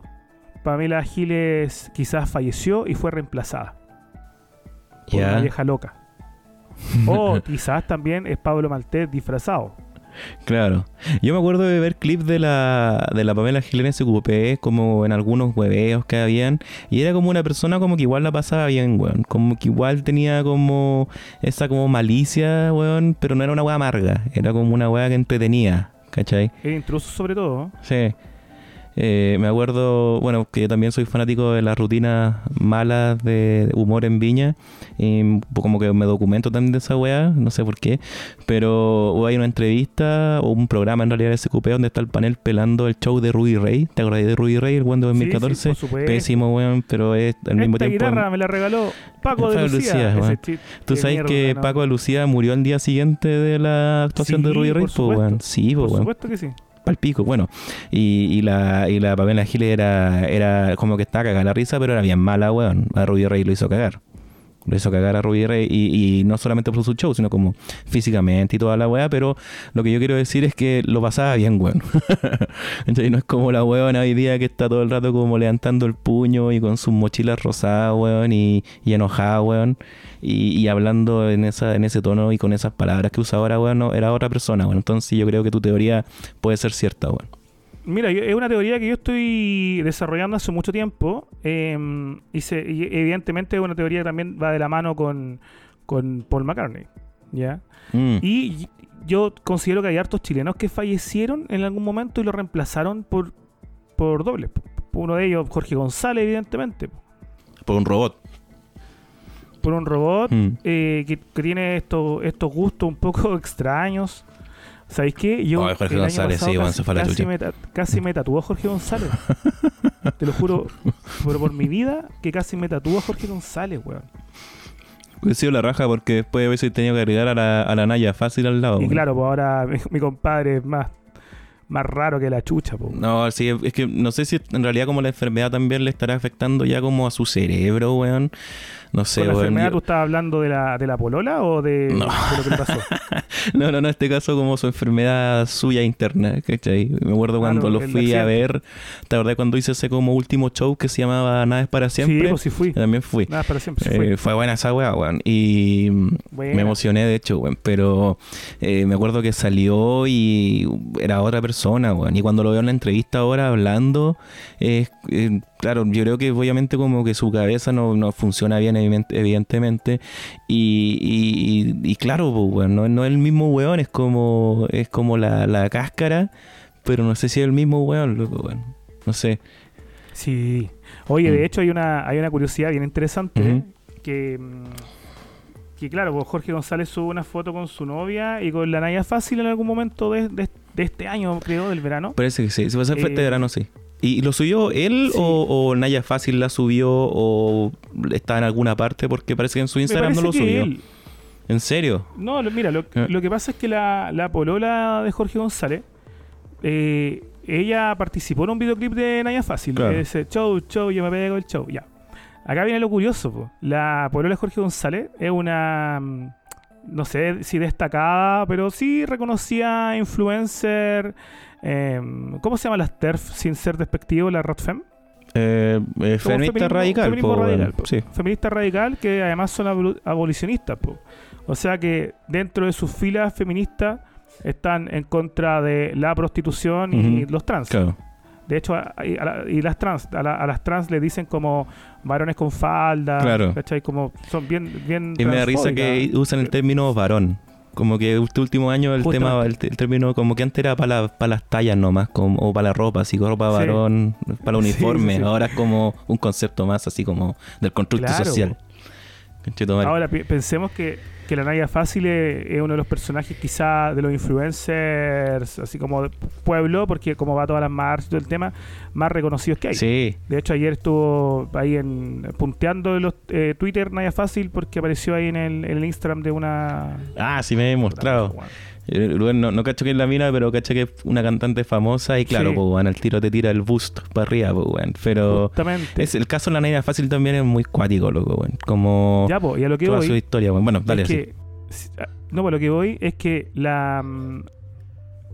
Pamela Giles quizás falleció y fue reemplazada por una vieja loca. O quizás también es Pablo Maltés disfrazado. Claro. Yo me acuerdo de ver clips de la, de la Pamela Giles en SQP, como en algunos hueveos que habían, y era como una persona como que igual la pasaba bien, weón. Como que igual tenía como esa como malicia, weón, pero no era una weá amarga, era como una weá que entretenía, ¿cachai? Es intruso sobre todo. Sí. Eh, me acuerdo, bueno, que yo también soy fanático de las rutinas malas de humor en Viña. Y como que me documento también de esa weá, no sé por qué. Pero hubo ahí una entrevista o un programa en realidad de SQP donde está el panel pelando el show de Rudy Ray. ¿Te acordás de Rudy Ray, el buen de Sí, sí, 2014? por supuesto. Pésimo, weón, pero es al mismo Esta tiempo. guitarra me la regaló Paco de Lucía. Lucía, Tú sabes mierda, que ¿no? Paco de Lucía murió al día siguiente de la actuación de Sí, Rudy Ray, por pues, weón. Sí, Por pues, weón. supuesto que sí. Pal pico, bueno. Y, y la, y la Pamela Giles era, era como que estaba cagada la risa, pero era bien mala, weón. A Ruby Rey lo hizo cagar. Lo hizo cagar a Rey y, y no solamente por su show, sino como físicamente y toda la weá, pero lo que yo quiero decir es que lo pasaba bien, weón. Entonces no es como la weón hoy día que está todo el rato como levantando el puño y con sus mochilas rosadas, weón, y, enojada, weón. Y, hablando en esa en ese tono y con esas palabras que usa ahora, weón, era otra persona, weón. Entonces yo creo que tu teoría puede ser cierta, weón. Mira, es una teoría que yo estoy desarrollando hace mucho tiempo eh, y, se- y evidentemente es una teoría que también va de la mano con, con Paul McCartney. ¿ya? Mm. Y yo considero que hay hartos chilenos que fallecieron en algún momento y lo reemplazaron por, por doble. Uno de ellos, Jorge González, evidentemente. Por un robot. Por un robot Mm. eh, que, que tiene estos estos gustos un poco extraños. ¿Sabéis qué? Yo Ay, Jorge el año González, pasado sí, casi, a casi me, casi me tatuó a Jorge González. Te lo juro, pero por mi vida, que casi me tatuó a Jorge González, weón. He sido la raja porque después de haberse tenido que agregar a la, a la Naya fácil al lado. Y weón. claro, pues ahora mi, mi compadre es más, más raro que la chucha, pues. No, sí, es que no sé si en realidad como la enfermedad también le estará afectando ya como a su cerebro, weón. No sé, ¿Con la weón. enfermedad yo- tú estabas hablando de la, de la polola o de, No. de lo que le pasó? No, no, no, en este caso como su enfermedad suya interna, ¿cachai? Me acuerdo cuando Claro, lo fui a ver, ¿te acordás cuando hice ese como último show que se llamaba Nada es para siempre? Sí, pues sí fui. También fui. Nada, para siempre. sí Eh, fui. fue buena esa weá, weón. Y Buena. me emocioné, de hecho, weón. Pero eh, me acuerdo que salió y era otra persona, weón. Y cuando lo veo en la entrevista ahora hablando, eh, eh, claro, yo creo que obviamente como que su cabeza no, no funciona bien, evident- evidentemente. Y, y- y- y claro, pues, weón, no, no es el mismo weón, es como, es como la, la cáscara, pero no sé si es el mismo weón, loco, weón. No sé. Sí. Oye, Mm. de hecho hay una, hay una curiosidad bien interesante que, mm, que claro, pues Jorge González sube una foto con su novia y con la Naya Fácil en algún momento de, de- de este año, creo, del verano. Parece que sí. Si va a fiesta de Eh, verano, sí. ¿Y lo subió él Sí. o, o Naya Fácil la subió o está en alguna parte? Porque parece que en su Instagram no lo que subió. él- ¿En serio? No, lo- mira, lo, Ah. lo que pasa es que la, la polola de Jorge González, eh, ella participó en un videoclip de Naya Fácil. Claro. Ese show, show, yo me pego el show. Ya. Acá viene lo curioso, po. La polola de Jorge González es una, mm, no sé si destacada, pero sí reconocida influencer. em, ¿Cómo se llama las TERF sin ser despectivo? La Rotfem. Eh, eh, feminista radical. feminismo po, radical, po. Sí. Feminista radical que además son abolicionistas. po. O sea que dentro de sus filas feministas están en contra de la prostitución y los trans. Claro. De hecho, a- y, a la- y las trans, a, la- a las trans le dicen como varones con falda, Claro. ¿cachai? Como son bien, bien Y me da risa que usan el término varón. Como que este último año el Justamente. tema, el, término como que antes era para las tallas nomás, como, o para la ropa, así ropa Sí. varón, para el uniforme. sí, sí. Ahora es como un concepto más así como del constructo Claro, social. Ahora pensemos que, que la Naya Fácil es, es uno de los personajes quizá de los influencers, así como de pueblo, porque como va todas las marchas y todo el tema, más reconocidos que hay. Sí, De hecho, ayer estuvo ahí en punteando los eh, Twitter Naya Fácil porque apareció ahí en el, en el Instagram de una... Ah, sí me he mostrado. Weón, no, no cacho que es la mina, pero cacho que es una cantante famosa y claro, Sí. pues, weón, al tiro te tira el boost para arriba, pues, weón. Pero Justamente. es, el caso de la Nadia Fácil también es muy cuático, loco, weón. Como ya, po, y a lo que toda voy. su historia, weón. Bueno, dale, es así. que, si- ah, no, pues lo que voy es que la mm,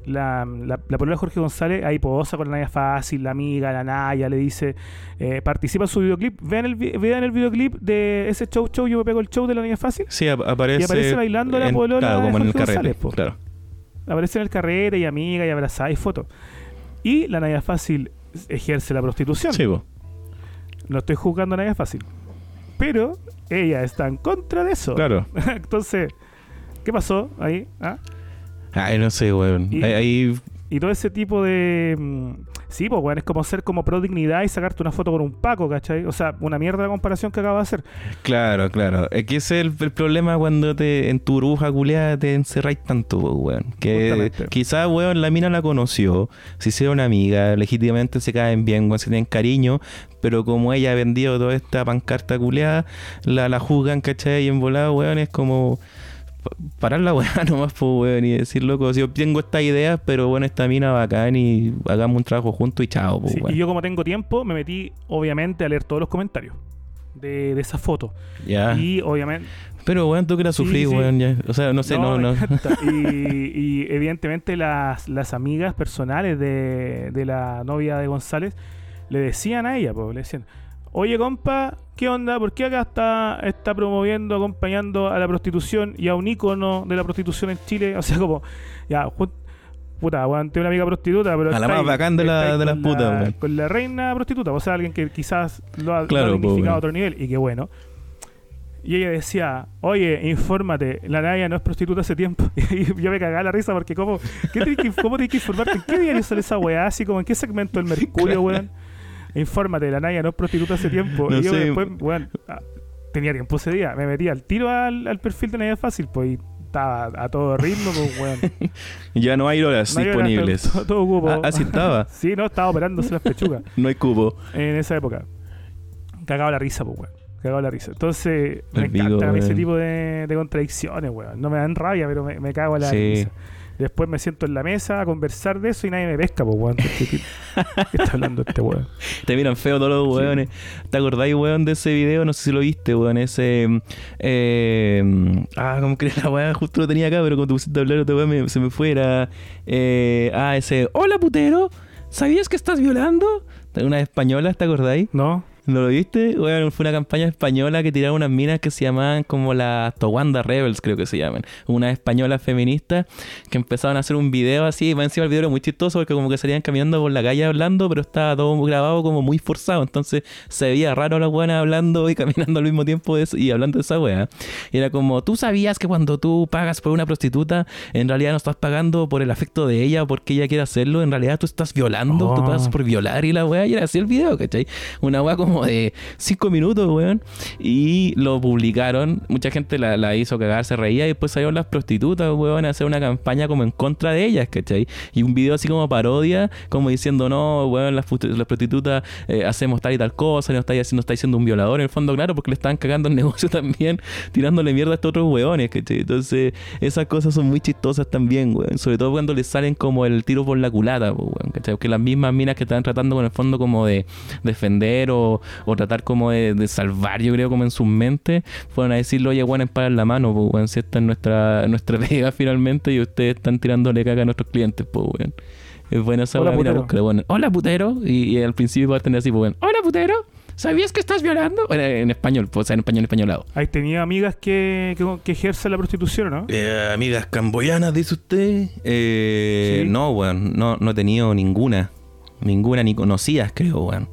la, la, la polola de Jorge González ahí posa con la Naya Fácil, la amiga, la Naya, le dice, eh, participa en su videoclip, vean el, vean el videoclip de ese show show, yo me pego el show de la Naya Fácil, Sí, ap- aparece. Y aparece bailando la en- polola Claro, de como en el Jorge carrete. González. Claro. aparece en el carrete y amiga y abrazada y foto. Y la Naya Fácil ejerce la prostitución. Sí, po. No estoy juzgando a Naya Fácil. Pero ella está en contra de eso. Claro. Entonces, ¿qué pasó ahí? ¿Ah? Ay, no sé, weón. Y- Ahí, ahí- Y todo ese tipo de. mm, Sí, pues, weón, es como ser como pro dignidad y sacarte una foto con un Paco, ¿cachai? O sea, una mierda la comparación que acabo de hacer. Claro, claro. Es que ese es el, el problema cuando te en tu burbuja culiada te encerráis tanto, po, weón. Que quizás, weón, la mina la conoció, se hicieron amiga, legítimamente se caen bien, weón, se tienen cariño, pero como ella ha vendido toda esta pancarta culiada, la, la juzgan, ¿cachai? Y en volado, weón, es como parar la weá nomás, pues, weón, y decir, loco, si yo tengo estas ideas, pero bueno, esta mina bacán y hagamos un trabajo juntos y chao, pues, Sí, weón. y yo, como tengo tiempo, me metí, obviamente, a leer todos los comentarios de, de esa foto. Ya. Y, obviamente. Pero, weón, tú que la sufrí, sí. weón, ya. O sea, no sé, no, no. encanta. Y, y, evidentemente, las, las amigas personales de, de la novia de González le decían a ella, pues, le decían. Oye, compa, ¿qué onda? ¿Por qué acá está, está promoviendo, acompañando a la prostitución y a un ícono de la prostitución en Chile? O sea, como, ya, puta, weón, tengo una amiga prostituta, pero. A la más bacán de la- de las putas, la- weón. Con la reina prostituta, o sea, alguien que quizás lo ha, lo ha Claro, dignificado a otro nivel, y qué bueno. Y ella decía, oye, infórmate, la Naya no es prostituta hace tiempo. Y yo me cagaba la risa porque cómo, ¿qué tenés que, ¿cómo tenés que informarte? ¿En qué diario sale esa weá? Así como en qué segmento del Mercurio, weón. Infórmate, la Naya no es prostituta hace tiempo. No y yo sé. después, weón, ah, tenía tiempo ese día. Me metí al tiro al, al perfil de Naya Fácil, pues, y estaba a todo ritmo, pues, weón. Ya no hay horas No había disponibles. Todo, todo cupo. Ah, así estaba. sí, no, estaba operándose las pechugas No hay cubo. en esa época. Cagaba la risa, pues, weón. Cagaba la risa. Entonces, me Vigo, encantan ese weón. tipo de, de contradicciones, weón. No me dan rabia, pero me, me cago en la Sí. risa. Después me siento en la mesa a conversar de eso y nadie me pesca, pues, weón. ¿Qué, está hablando este weón? Te miran feo todos los Sí. weones. ¿Te acordáis, weón, de ese video? No sé si lo viste, weón. Ese. Eh, ah, como que la weá justo lo tenía acá, pero cuando te pusiste a hablar, otra me- se me fuera. Eh, ah, ese. Hola, putero. ¿Sabías que estás violando? Una española, ¿te acordáis? ¿No? ¿No lo viste? Bueno, fue una campaña española que tiraron unas minas que se llamaban como las Towanda Rebels, creo que se llaman. Unas españolas feministas que empezaron a hacer un video así. Y más encima el video era muy chistoso porque como que salían caminando por la calle hablando, pero estaba todo grabado como muy forzado. Entonces se veía raro las buenas hablando y caminando al mismo tiempo de eso- y hablando de esa wea. Y era como, tú sabías que cuando tú pagas por una prostituta, en realidad no estás pagando por el afecto de ella o porque ella quiere hacerlo. En realidad tú estás violando, tú Oh. pagas por violar y la wea. Y era así el video, ¿cachai? Una wea como de 5 minutos, weón. Y lo publicaron. Mucha gente la, hizo cagar, se reía. Y después salieron las prostitutas, weón, a hacer una campaña como en contra de ellas, ¿cachai? Y un video así como parodia, como diciendo, no, weón, las, prostitutas eh, hacemos tal y tal cosa, no está haciendo, está diciendo un violador. En el fondo, claro, porque le estaban cagando el negocio también, tirándole mierda a estos otros weones, ¿cachai? Entonces, esas cosas son muy chistosas también, weón. Sobre todo cuando les salen como el tiro por la culata, weón, ¿cachai? Porque las mismas minas que están tratando con el fondo como de defender o, o tratar como de, de salvar, yo creo, como en sus mentes, fueron a decirle, oye, weón, parar la mano, pues, weón, si esta es nuestra, nuestra pega finalmente y ustedes están tirándole caca a nuestros clientes, pues, weón. Es buena esa Hola, mira, putero. Hola, putero. Y, y al principio parten así, pues, weón. Hola, putero. ¿Sabías que estás violando? Bueno, en español, pues, o sea, en español españolado. ¿Has tenido amigas que, que, que ejercen la prostitución o no? Eh, amigas camboyanas, dice usted. Eh, Sí. No, weón, no, no he tenido ninguna. Ninguna, ni conocidas, creo, weón.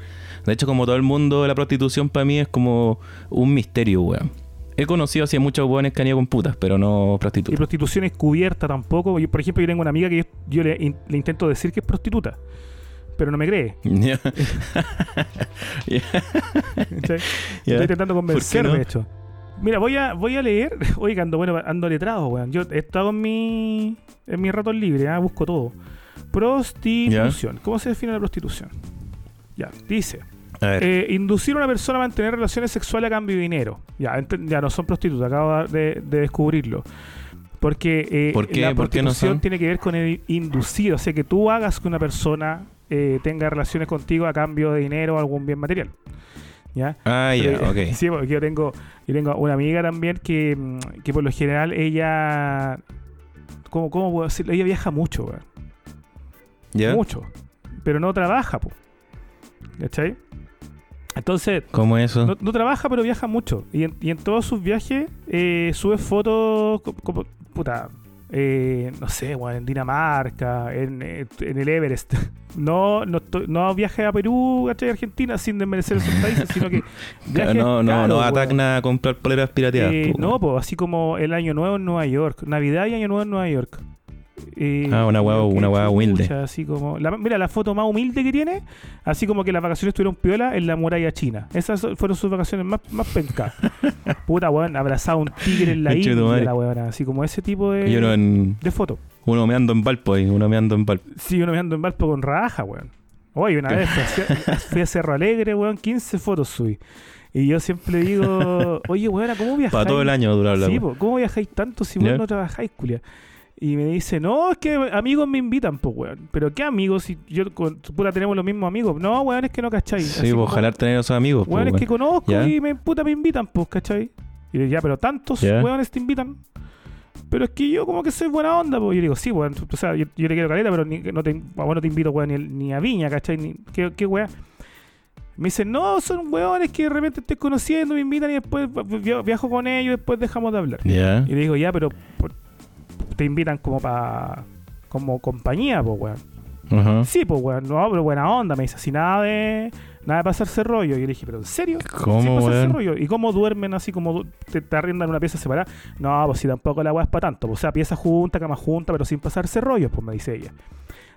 De hecho, como todo el mundo, la prostitución para mí es como un misterio, weón. He conocido así a muchos weones que han ido con putas, pero no Y prostitutas. prostitución encubierta tampoco. Yo, por ejemplo, yo tengo una amiga que yo, yo le, in- le intento decir que es prostituta, pero no me cree. Estoy intentando ¿Por qué convencer, no? de hecho. Mira, voy a, voy a leer. Que ando, bueno, ando letrado, weón. Yo he estado en mi, en mi rato libre, ¿ah? busco todo. Prostitución. ¿Cómo se define la prostitución? Ya, dice. Eh, inducir a una persona a mantener relaciones sexuales a cambio de dinero. Ya, ya no son prostitutas, acabo de, de descubrirlo. Porque eh, ¿Por qué? la ¿Por qué no tiene que ver con el inducido, o sea, que tú hagas que una persona eh, tenga relaciones contigo a cambio de dinero o algún bien material. ¿Ya? Ah, ya, ok. Sí, porque yo tengo, yo tengo una amiga también que, mm, que por lo general ella. ¿Cómo, cómo puedo decirlo? Ella viaja mucho, weón. ¿Ya? Mucho. Pero no trabaja, po. ¿Cachai? Entonces, ¿Cómo eso? no, no trabaja, pero viaja mucho. Y en, y en todos sus viajes eh, sube fotos co- como, puta, eh, no sé, weón, en Dinamarca, en, eh, en el Everest. No, no, no viaje a Perú, ¿cachai? Argentina, sin desmerecer esos países, sino que no, no, no atacna a comprar poleras pirateadas. Eh, no, pues así como el Año Nuevo en Nueva York, Navidad y Año Nuevo en Nueva York. Eh, Ah, una que una hueá humilde. Así como, la- mira, la foto más humilde que tiene, así como que las vacaciones estuvieron piola en la muralla china. Esas fueron sus vacaciones más, más pencas. Puta, weón, abrazado a un tigre en la madre. la así como ese tipo de, Y uno, en, de foto. uno meando en Valpo ahí, uno meando en Valpo. Sí, uno mirando en Valpo con raja, weón. Oye, una vez fui a, Cerro Alegre, weón, 15 fotos subí. Y yo siempre digo, oye, weón, ¿cómo viajáis? Para todo el año durar la Sí, weá. po, ¿cómo viajáis tanto si vos no trabajáis, culia? Y me dice, no, es que amigos me invitan, pues, weón. ¿Pero qué amigos? Si yo con puta tenemos los mismos amigos. No, weón, es que no cacháis. Sí, Así pues, ojalá tener esos amigos. Weón, es weón. que conozco Ya. y me puta me invitan, pues, ¿cachai? Y le digo, ya, pero tantos Ya. weones te invitan. Pero es que yo como que soy buena onda, pues. Yo le digo, sí, weón. O sea, yo, yo le quiero caleta, pero ni, no te, bueno, no te invito, weón, ni, ni a Viña, ¿cachai? Ni, ¿qué, ¿Qué weá? Me dicen, no, son weones que de repente estoy conociendo, me invitan y después vi- viajo con ellos y después dejamos de hablar. Ya. Y le digo, ya, pero por- te invitan como para como compañía, pues, weón. Ajá. Sí, pues, weón, no, pero buena onda. Me dice, así nada de nada de pasarse rollo. Y yo le dije, pero ¿en serio? ¿Cómo, Sin pasarse rollo. ¿Y cómo duermen así como te, te arriendan una pieza separada? No, pues si tampoco la weá es para tanto. Pues, o sea, pieza junta, cama junta, pero sin pasarse rollos, pues me dice ella.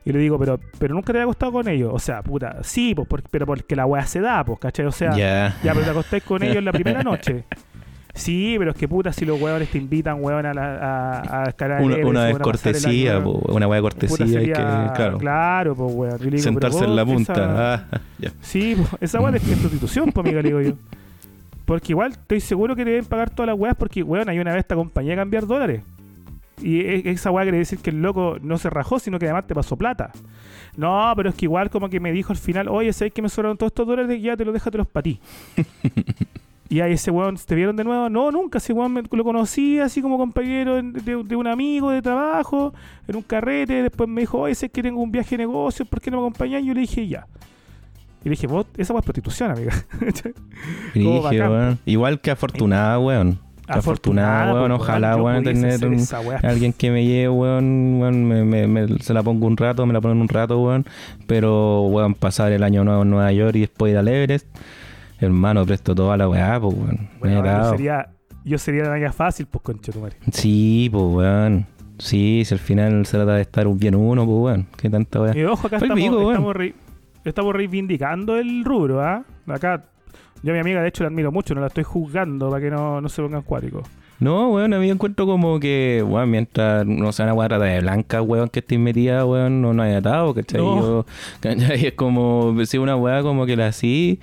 Y le digo, pero, pero nunca te había acostado con ellos. O sea, puta, sí, pues, por- pero porque la weá se da, pues, ¿cachai? O sea, Ya. ya, pero te acostáis con ellos la primera noche. Sí, pero es que puta, si los huevones te invitan, huevón, a, la, a, a escalar Una, una vez Everest, huevón, a pasar el cortesía, año, po, huevón. una Puta, cortesía. sería- que, claro, pues, digo, sentarse en la punta. esa- Ah. Sí, po, esa weá es prostitución, pues, amiga, digo yo. Porque igual estoy seguro que deben pagar todas las weas porque, weón, hay una vez esta compañía a cambiar dólares. Y e- esa weá quiere decir que el loco no se rajó, sino que además te pasó plata. No, pero es que igual como que me dijo al final, oye, ¿sabes que me sobraron todos estos dólares? Ya te los déjatelos para ti. y ahí ese weón, ¿te vieron de nuevo? No, nunca. Ese weón me- lo conocí así como compañero de, de un amigo de trabajo, en un carrete. Después me dijo, oye, sé que tengo un viaje de negocios, ¿por qué no me acompañás? Y yo le dije, ya. Y le dije, vos, esa weá es prostitución, amiga. Bacán, weón. Igual que afortunada, weón. Afortunada, weón. pues, Ojalá, weón, tener un- alguien que me lleve, weón. weón me, me- me- se la pongo un rato, me la ponen un rato, weón. Pero, weón, pasar el año nuevo en Nueva York y después ir al Everest. Hermano, presto toda la weá, pues, weón. Me Bueno, yo sería, yo sería la niña fácil, pues, concha tu madre. Sí, pues, weón. Sí, si al final se trata de estar bien uno, pues, weón. Qué tanta weá. Y ojo, acá estamos, pico, estamos, re- estamos reivindicando el rubro, ¿ah? Acá, yo a mi amiga, de hecho, la admiro mucho, no la estoy juzgando para que no, no se pongan cuáticos. No, weón, a mí encuentro como que, weón, mientras no sea una weá trata de blanca, weón, que esté metida, weón, no, no hay atado, ¿cachai? No. Yo, ¿cachai? Es como, si una weá como que la así,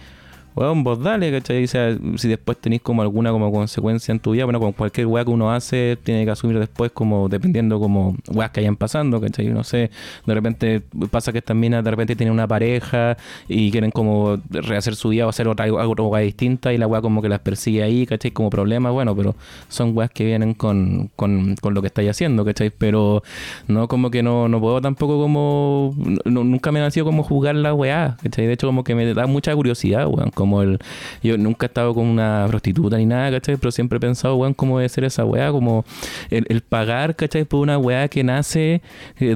weón, vos dale, ¿cachai? O sea, si después tenéis como alguna como consecuencia en tu vida, bueno, con cualquier weá que uno hace, tiene que asumir después como, dependiendo como weas que hayan pasando, ¿cachai? No sé, de repente pasa que estas minas de repente tienen una pareja y quieren como rehacer su vida o hacer otra, otra weá distinta y la weá como que las persigue ahí, ¿cachai? Como problemas, bueno, pero son weas que vienen con, con, con lo que estáis haciendo, ¿cachai? Pero no como que no, no puedo tampoco como, no- nunca me ha nacido como jugar la weá, ¿cachai? De hecho como que me da mucha curiosidad, weón, como el, yo nunca he estado con una prostituta ni nada, ¿cachai? Pero siempre he pensado, weón, cómo debe ser esa weá, como el, el pagar, ¿cachai? Por una weá que nace eh, de,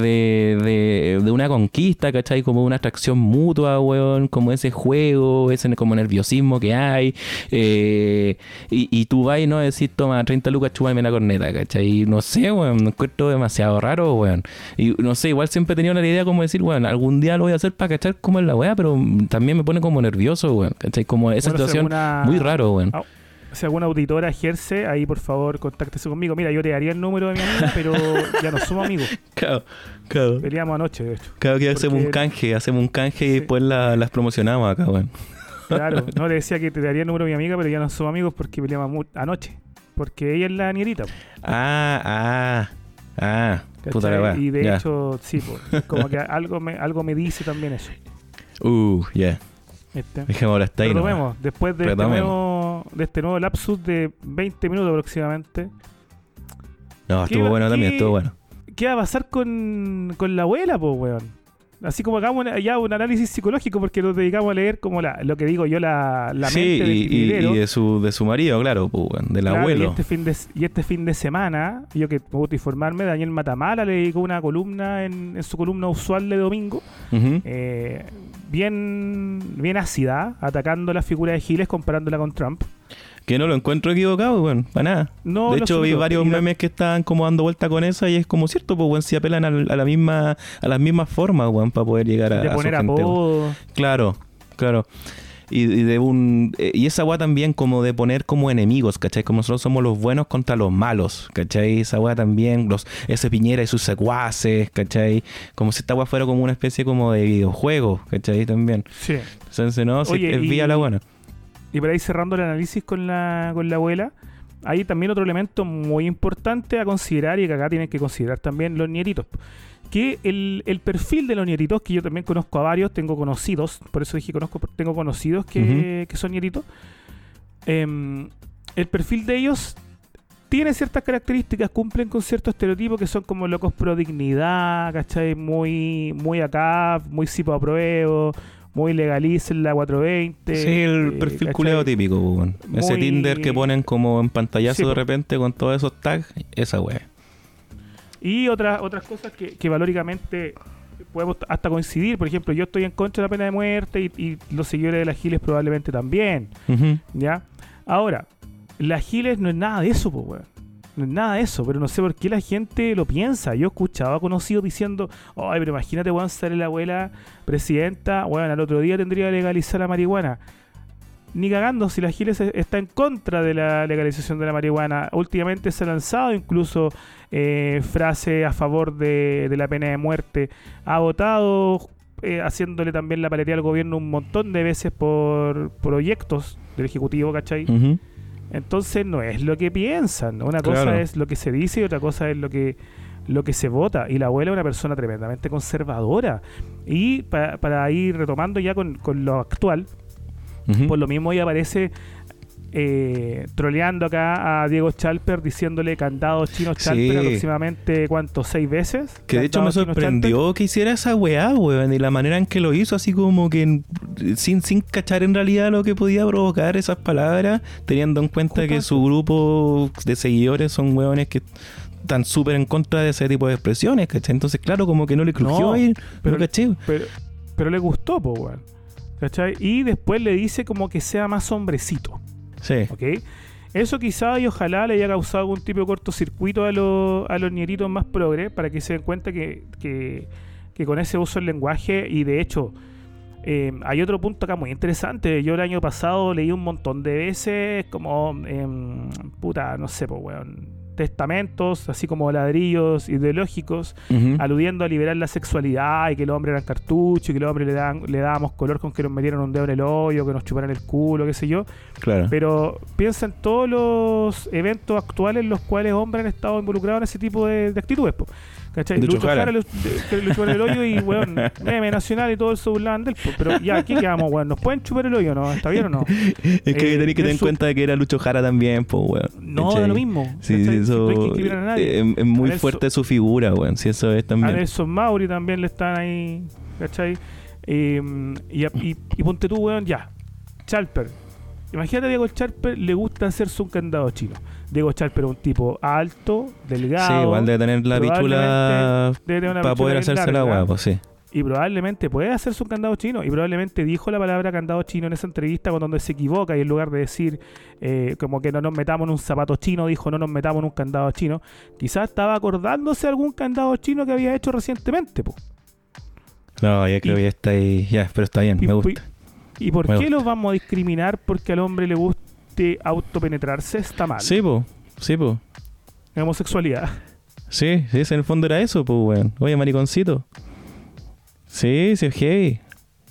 de, de, de una conquista, ¿cachai? Como una atracción mutua, weón, como ese juego, ese como nerviosismo que hay. eh, y, y tú vas y no decís, toma, 30 lucas, chúpame la corneta, ¿cachai? Y no sé, weón, me encuentro demasiado raro, weón. Y no sé, igual siempre he tenido la idea como decir, weón, algún día lo voy a hacer para cachar cómo es la weá, pero también me pone como nervioso, weón, ¿cachai? Como esa Bueno, si situación alguna- muy raro, weón. Si alguna auditora ejerce, ahí por favor contáctese conmigo. Mira, yo te daría el número de mi amiga, pero ya no somos amigos. Claro, claro. Peleamos anoche, de hecho. Cada que hacemos un canje, hacemos un canje y después la- las promocionamos acá, weón. Claro, no le decía que te daría el número de mi amiga, pero ya no somos amigos porque peleamos anoche. porque ella es la nierita. Ah, ah, ah. Puta la. Y de ya. hecho, sí, como que algo me, algo me dice también eso. Uh, ya. ¿Viste? Dejémoslo hasta ahí. después de este, nuevo, de este nuevo lapsus de 20 minutos aproximadamente, No, ¿Qué estuvo bueno también, estuvo bueno. ¿qué va a pasar con, con la abuela, pues, weón? Así como hagamos ya un análisis psicológico porque nos dedicamos a leer como la, lo que digo yo, la, la sí, mente del y, y- de su de su marido, claro, pues, weón, del Claro, abuelo. Y este, fin de, y este fin de semana, yo que gusta informarme, Daniel Matamala le dedicó una columna en, en su columna usual de domingo, Ujú. eh, bien, bien ácida, atacando la figura de Giles comparándola con Trump. Que no lo encuentro equivocado, weón, para nada. No, de hecho, vi varios memes que estaban como dando vuelta con esa y es como cierto, pues, weón, si apelan a, la misma, a las mismas formas, weón, para poder llegar a, de a su poner gente, apodo. Claro, claro. Y, y de un eh, y esa weá también como de poner como enemigos, ¿cachai? Como nosotros somos los buenos contra los malos, ¿cachai? Esa weá también, los, ese Piñera y sus secuaces, ¿cachai? Como si esta weá fuera como una especie como de videojuego, ¿cachai? También. Sí. Entonces, no, sí, es y- vía la buena. Y por ahí cerrando el análisis con la, con la abuela, hay también otro elemento muy importante a considerar y que acá tienen que considerar también los nieritos. Que el, el perfil de los nieritos, que yo también conozco a varios, tengo conocidos, por eso dije conozco, tengo conocidos que, que son nieritos. em, el perfil de ellos tiene ciertas características, cumplen con ciertos estereotipos que son como locos pro dignidad, ¿cachai? Muy, muy acá, muy sipo apruebo, muy legalicen la 420. Sí, el eh, perfil culeado típico. Ese Tinder que ponen como en pantallazo Sí, de repente con todos esos tags, esa weá. Y otras otras cosas que, que valóricamente podemos hasta coincidir. Por ejemplo, yo estoy en contra de la pena de muerte y, y los seguidores de las Giles probablemente también. Ujú. ¿Ya? Ahora, las Giles no es nada de eso, pues, weón. No es nada de eso, pero no sé por qué la gente lo piensa. Yo escuchaba conocidos diciendo, ay, pero imagínate, weón, sale la abuela presidenta, weón, al otro día tendría que legalizar la marihuana. Ni cagando si la Giles e- está en contra de la legalización de la marihuana. Últimamente se ha lanzado incluso eh, frase a favor de, de la pena de muerte. Ha votado eh, haciéndole también la paletía al gobierno un montón de veces por proyectos del Ejecutivo, ¿cachai? Entonces no es lo que piensan. Una Claro. cosa es lo que se dice y otra cosa es lo que lo que se vota. Y la abuela es una persona tremendamente conservadora. Y pa- para ir retomando ya con, con lo actual, Por lo mismo ella aparece eh, troleando acá a Diego Chalper diciéndole candados chinos Sí. Chalper aproximadamente, ¿cuánto? ¿Seis veces? Que de hecho me sorprendió que hiciera esa weá, weón, y la manera en que lo hizo, así como que en- sin, sin cachar en realidad lo que podía provocar esas palabras, teniendo en cuenta que su grupo de seguidores son weones que están súper en contra de ese tipo de expresiones, ¿cachai? Entonces, claro, como que no le crujió No, ahí, pero- no caché. Pero, pero le gustó, po, weón. ¿Cachai? Y después le dice como que sea más hombrecito. Sí. ¿Ok? Eso quizá y ojalá le haya causado algún tipo de cortocircuito a, los a los nieritos más progres para que se den cuenta que, que, que con ese uso del lenguaje y de hecho eh, hay otro punto acá muy interesante. Yo el año pasado leí un montón de veces como, em, puta, no sé, pues, weón, testamentos, así como ladrillos ideológicos, aludiendo a liberar la sexualidad y que los hombres eran cartuchos y que los hombres le, daban, le dábamos color con que nos metieran un dedo en el hoyo, que nos chuparan el culo, qué sé yo. Claro. Pero piensa en todos los eventos actuales en los cuales hombres han estado involucrados en ese tipo de, de actitudes. po. ¿Cachai? Lucho Lucho Jara. Le chupan el hoyo y, weón, meme nacional y todo eso burlaban de él. po. Pero ya, aquí quedamos, weón. ¿Nos pueden chupar el hoyo no? ¿Está bien o no? Es que eh, tenéis que tener en cuenta que era Lucho Jara también, pues, weón. No, da lo mismo. Sí. Si eso no discriminar a nadie. es muy A fuerte su figura, weón. Si eso es A también. Nelson Mauri también le están ahí, ¿cachai? Eh, y, y, y ponte tú, weón, ya. Chalper. Imagínate a Diego Chalper le gusta hacerse un candado chino. Diego Chalper es un tipo alto, delgado. Sí, igual debe tener la pichula para poder hacerse la weá, pues sí. Y probablemente puede hacerse un candado chino. Y probablemente dijo la palabra candado chino en esa entrevista cuando se equivoca y en lugar de decir eh, como que no nos metamos en un zapato chino, dijo no nos metamos en un candado chino. Quizás estaba acordándose algún candado chino que había hecho recientemente. po. No, ya creo Y- que ya está ahí. Ya, pero está bien, Y, me gusta. ¿Y por Me qué gusta. los vamos a discriminar porque al hombre le autopenetrarse? Está mal. Sí, po. Sí, po. Homosexualidad. Sí, sí, en el fondo era eso, pues, weón. Oye, mariconcito. Sí, sí, es heavy.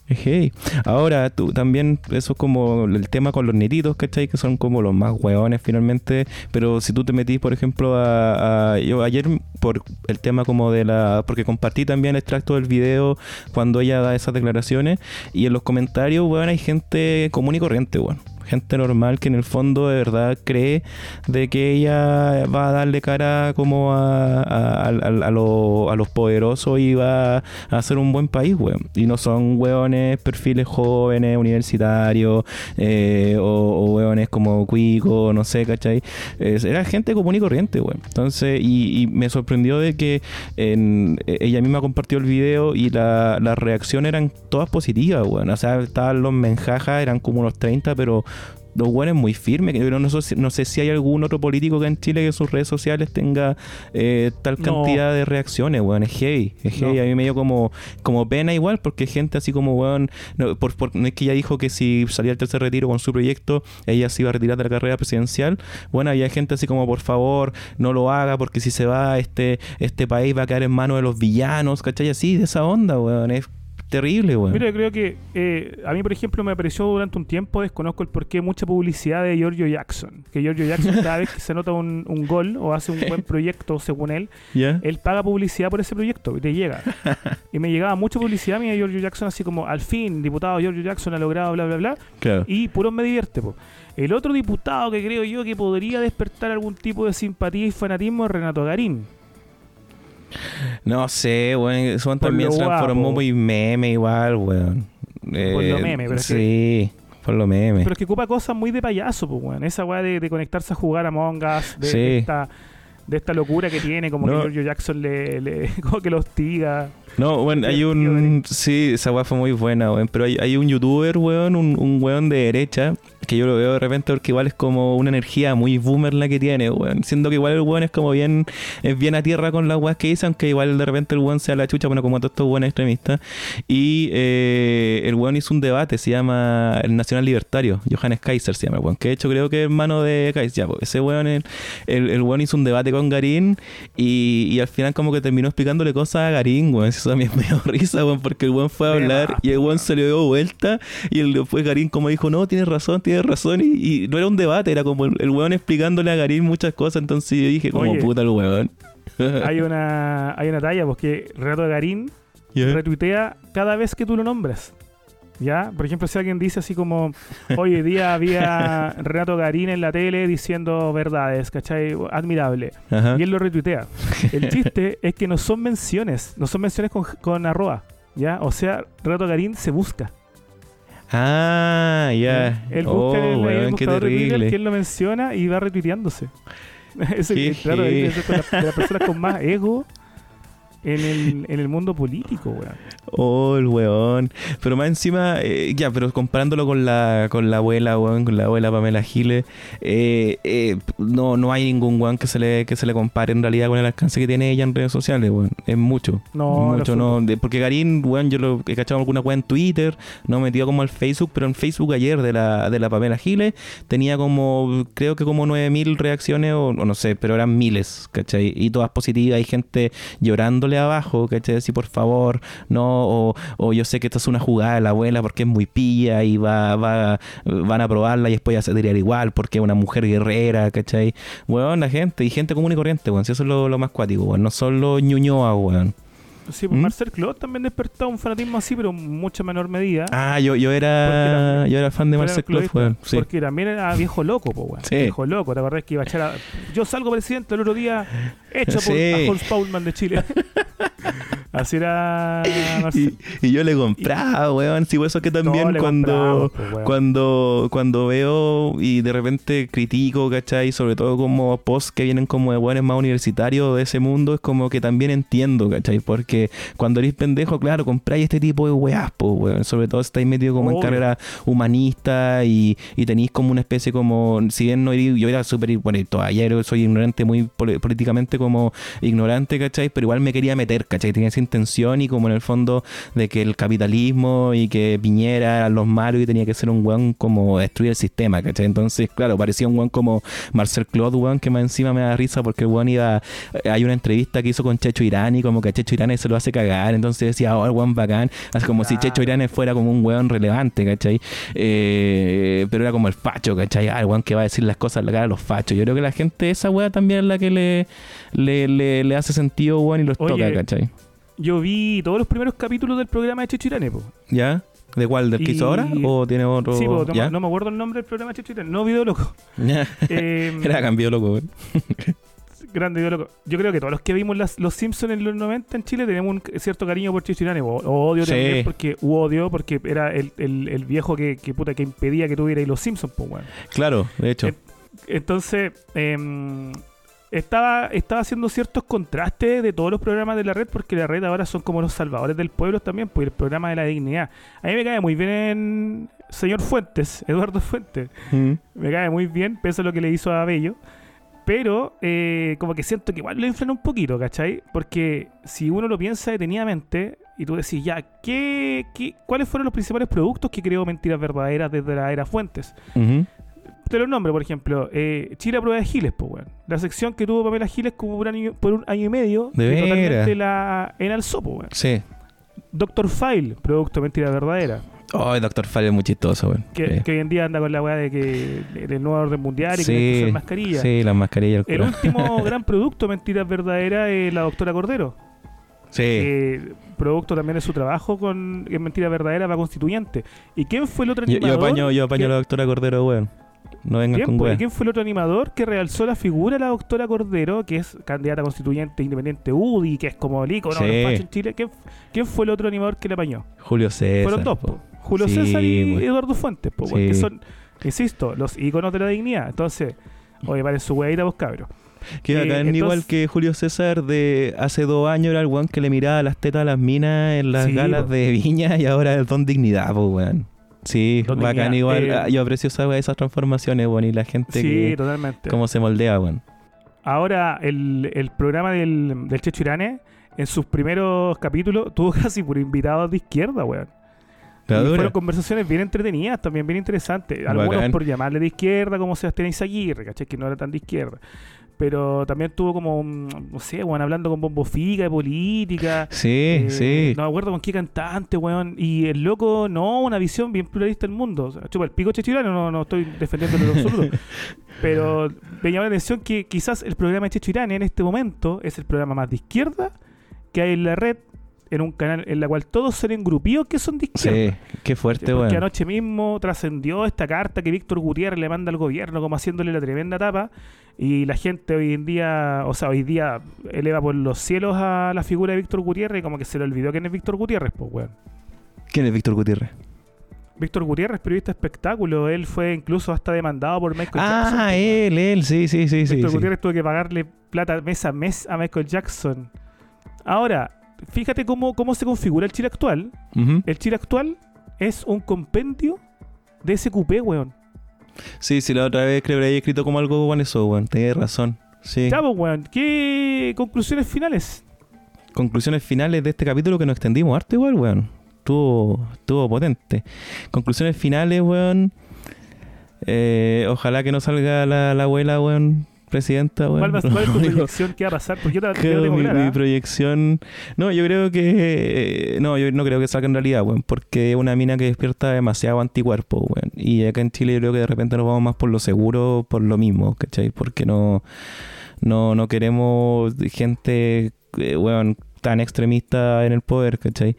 Es heavy. Ahora, tú también, eso es como el tema con los netitos, ¿cachai? Que son como los más hueones finalmente. Pero si tú te metís, por ejemplo, a, a- yo ayer por el tema como de la... Porque compartí también extracto del video cuando ella da esas declaraciones. Y en los comentarios, weón, hay gente común y corriente, weón. Gente normal que en el fondo de verdad cree de que ella va a darle cara como a, a, a- a- a lo- a los poderosos y va a hacer un buen país, weón. Y no son weones, perfiles jóvenes, universitarios, eh, o, o como Cuico, no sé, ¿cachai? Era gente común y corriente, weón. Entonces, y, y me sorprendió de que en- eh, ella misma compartió el video y la- las reacciones eran todas positivas, weón. O sea, estaban los menjajas, eran como unos 30, pero los weones muy firmes. que yo No, sé si- no sé si hay algún otro político que en Chile que en sus redes sociales tenga eh, tal No. cantidad de reacciones, weón. Es heavy. Es heavy. No. A mí me dio como, como pena igual, porque gente así como, weón, no, por, por- no es que ella dijo que si salía el tercer retiro con su proyecto, ella se iba a retirar de la carrera presidencial. Bueno, había gente así como, por favor, no lo haga, porque si se va, este, este país va a caer en manos de los villanos, ¿cachai? Así, de esa onda, weón. Es terrible, weón. Mira, yo creo que eh, a mí, por ejemplo, me pareció durante un tiempo, desconozco el porqué, mucha publicidad de Giorgio Jackson. Que Giorgio Jackson, cada vez que se nota un, un gol o hace un buen proyecto, según él, él paga publicidad por ese proyecto y te llega. y me llegaba mucha publicidad a mí de Giorgio Jackson, así como, al fin, diputado Giorgio Jackson ha logrado, bla, bla, bla. Claro. Y puro me divierte, po. El otro diputado que creo yo que podría despertar algún tipo de simpatía y fanatismo es Renato Garín. No sé, weón. Por también se transformó muy meme igual, weón. Por lo Eh, meme, pero Sí, por lo meme. Pero es que ocupa cosas muy de payaso, pues, weón. Esa weá de, de conectarse a jugar a Among Us, de, Sí. de esta, de esta locura que tiene, como No. que Giorgio Jackson le, le- como que lo hostiga. No, bueno, hay un... Sí, esa weá fue muy buena, weón. Pero hay, hay un youtuber, weón, un, un weón de derecha, que yo lo veo de repente porque igual es como una energía muy boomer la que tiene, weón. Siendo que igual el weón es como bien... Es bien a tierra con las weas que dice, aunque igual de repente el weón sea la chucha, bueno, como todos estos weones extremistas. Y eh, el weón hizo un debate, se llama El Nacional Libertario, Johannes Kaiser se llama weón, que de hecho creo que es hermano de Kaiser, ya, pues, ese weón, el, el, el weón hizo un debate con Garín y, y al final como que terminó explicándole cosas a Garín, weón, eso a mí me dio risa, weón, porque el weón fue a hablar y el weón se le dio vuelta y el, después Garín como dijo, no, tienes razón, tienes razón, y, y no era un debate, era como el, el weón explicándole a Garín muchas cosas, entonces yo dije, como Oye. puta el weón. Hay una, hay una talla, porque Renato Garín retuitea cada vez que tú lo nombras. ¿Ya? Por ejemplo, si alguien dice así como, hoy día había Renato Garín en la tele diciendo verdades, ¿cachai? Admirable. Ajá. Y él lo retuitea. El chiste es que no son menciones, no son menciones con, con arroba, ¿ya? O sea, Renato Garín se busca. Ah, ya. Él busca Oh, en el, el buscador de Twitter él lo menciona y va retuiteándose. Qué el Garín es de, la- de las personas con más ego en el, en el mundo político, weón. Oh, el weón. Pero más encima, eh, ya, pero comparándolo con la, con la abuela, weón, con la abuela Pamela Giles, eh, eh, no, no hay ningún weón que se le, que se le compare en realidad con el alcance que tiene ella en redes sociales, weón. Es mucho. No, mucho, no. De- porque Garín, weón, yo lo he cachado alguna weón en Twitter, no metido como al Facebook, pero en Facebook ayer de la, de la Pamela Giles tenía como, creo que como 9000 reacciones, o, o no sé, pero eran miles, ¿cachai? Y todas positivas, hay gente llorándole abajo, ¿cachai? Así, por favor, no, o, o yo sé que esto es una jugada de la abuela porque es muy pilla y va, va, van a probarla y después ya se tirar igual porque es una mujer guerrera, ¿cachai? Weón, la gente, y gente común y corriente, weón, si eso es lo, lo más cuático, weón, no son los ñuñoa, weón. Sí, pues ¿Mm? Marcel Claude también despertó un fanatismo así, pero en mucha menor medida. Ah, yo, yo era yo era fan de Marcel Claude, cloista, weón. Sí. Porque también era viejo loco, po, weón. Sí. Viejo loco, ¿te acordás que iba a echar a... Yo salgo presidente el otro día, hecho por a Paulman de Chile. Así era Marcel. Y, y yo le compraba, weón. Sí, por eso que también No, cuando, cuando, cuando veo y de repente critico, ¿cachai? Sobre todo como posts que vienen como de weones más universitarios de ese mundo, es como que también entiendo, ¿cachai? Porque cuando eres pendejo, claro, compráis este tipo de weas, weón. Sobre todo si estáis metido como en carrera humanista y, y tenéis como una especie como, si bien no eres- yo era súper, bueno, todavía soy ignorante muy pol- políticamente como ignorante, ¿cachai? Pero igual me quería meter, ¿cachai? Tenía esa intención y como en el fondo de que el capitalismo y que Piñera eran los malos y tenía que ser un weón como destruir el sistema, ¿cachai? Entonces, claro, parecía un weón como Marcel Claude, weón, que más encima me da risa porque el weón iba... Hay una entrevista que hizo con Checho Irán y como que Checho Irán se lo hace cagar, entonces decía, oh, el weón bacán, así como si Checho Irán fuera como un weón relevante, ¿cachai? Eh, pero era como el facho, ¿cachai? Ah, el weón que va a decir las cosas a la cara de los fachos. Yo creo que la gente, esa weá también es la que le, le, le, le hace sentido, weón, y los Oye, toca, ¿cachai? Yo vi todos los primeros capítulos del programa de Checho Irane, po. ¿Ya? ¿De cuál? ¿Del que hizo ahora? ¿O tiene otro? Sí, po, no, ¿Ya? no me acuerdo el nombre del programa de Checho Irane. No, Video Loco. Eh, Era cambio loco, weón. grande Video Loco. Yo creo que todos los que vimos las- los Simpsons en los 90 en Chile tenemos un cierto cariño por Checho Irane. O, o odio Sí. también porque, u odio porque era el, el, el viejo que, que, puta, que impedía que tuvierais los Simpsons, pues, weón. Claro, de hecho. Eh, Entonces, em, estaba, estaba haciendo ciertos contrastes de todos los programas de la red, porque la red ahora son como los salvadores del pueblo también, pues el programa de la dignidad. A mí me cae muy bien señor Fuentes, Eduardo Fuentes. Mm. Me cae muy bien, pese a lo que le hizo a Bello. Pero eh, como que siento que igual lo inflan un poquito, ¿cachai? Porque si uno lo piensa detenidamente y tú decís, ya, ¿qué, qué, cuáles fueron los principales productos que creó Mentiras Verdaderas desde la era Fuentes? Te los nombro, por ejemplo, eh, Chile a prueba de Giles, pues, weón. La sección que tuvo Pamela Giles como por un año, por un año y medio, De que totalmente la enalzó, pues, weón. Sí. Doctor File, producto mentira verdadera, Ay, Doctor File es muy chistoso, weón. que, Sí. que hoy en día anda con la weá de que del nuevo orden mundial y Sí, que usar mascarilla. Sí, las mascarillas. El cura. último gran producto mentiras verdaderas es la doctora Cordero. Sí. producto también de su trabajo con en Mentira Verdadera va constituyente. ¿Y quién fue el otro Yo, animador? yo apaño, yo apaño que- a la doctora Cordero, weón. No vengan Bien, con pues, ¿y weón. quién fue el otro animador que realzó la figura de la doctora Cordero, que es candidata constituyente independiente UDI, que es como el Sí. en Chile? ¿Quién, quién fue el otro animador que le apañó? Julio César. Fueron dos, po. Po. Julio Sí, César y pues. Eduardo Fuentes, po, Sí. que son, insisto, los íconos de la dignidad. Entonces, oye, vale su weadita vos cabros. Que Eh, bacán, entonces- igual que Julio César de hace dos años era el weón que le miraba las tetas a las minas en las Sí, galas po. de Viña y ahora es Don Dignidad, pues weón. Sí, Don bacán Dignidad, igual. eh, Ah, yo aprecio esa- esas transformaciones, weón, y la gente que totalmente. cómo se moldea, weón. Ahora, el, el programa del, del Checho Irane, en sus primeros capítulos, tuvo casi por invitados de izquierda, weón. Y fueron conversaciones bien entretenidas, también bien interesantes. Algunos Bacán. por llamarle de izquierda, como Sebastián Izaguirre, ¿cachai? Que no era tan de izquierda. Pero también tuvo como, no sé, weón, hablando con Bombo Fica de política. Sí, Eh, sí. No me acuerdo con qué cantante, weón. Y el loco, no, una visión bien pluralista del mundo. O sea, chupa el pico chechirano, no, no estoy defendiéndolo en lo absoluto. Pero me llama la atención que quizás el programa de Checho Irán en este momento es el programa más de izquierda que hay en la red, en un canal en la cual todos son engrupidos que son de izquierda. Sí, qué fuerte, Porque weón. anoche mismo trascendió esta carta que Víctor Gutiérrez le manda al gobierno como haciéndole la tremenda tapa y la gente hoy en día, o sea, hoy día eleva por los cielos a la figura de Víctor Gutiérrez y como que se le olvidó quién es Víctor Gutiérrez, pues, weón. ¿Quién es Víctor Gutiérrez? Víctor Gutiérrez, periodista espectáculo, él fue incluso hasta demandado por Michael Jackson. Ah, pues, weón. él, él, sí, sí, sí, sí. Víctor sí. Gutiérrez tuvo que pagarle plata mes a mes a Michael Jackson. Ahora, fíjate cómo, cómo se configura el Chile actual. El Chile actual es un compendio de SQP, weón. Sí, sí, la otra vez creo que había escrito como algo con eso, weón. Tenés razón. Sí. Ya, pues, weón. ¿Qué conclusiones finales? Conclusiones finales de este capítulo que nos extendimos harto igual, weón. Estuvo, estuvo potente. Conclusiones finales, weón. Eh, ojalá que no salga la, la abuela, weón, presidenta, weón. ¿Cuál, va- cuál es tu proyección? ¿Qué va a pasar? Porque yo, yo creo tengo mi, clara. mi proyección. No, yo creo que. eh, No, yo no creo que salga en realidad, weón. Porque es una mina que despierta demasiado anticuerpo, weón. Y acá en Chile yo creo que de repente nos vamos más por lo seguro, por lo mismo, ¿cachai? Porque no. No, no queremos gente, eh, weón, tan extremista en el poder, ¿cachai?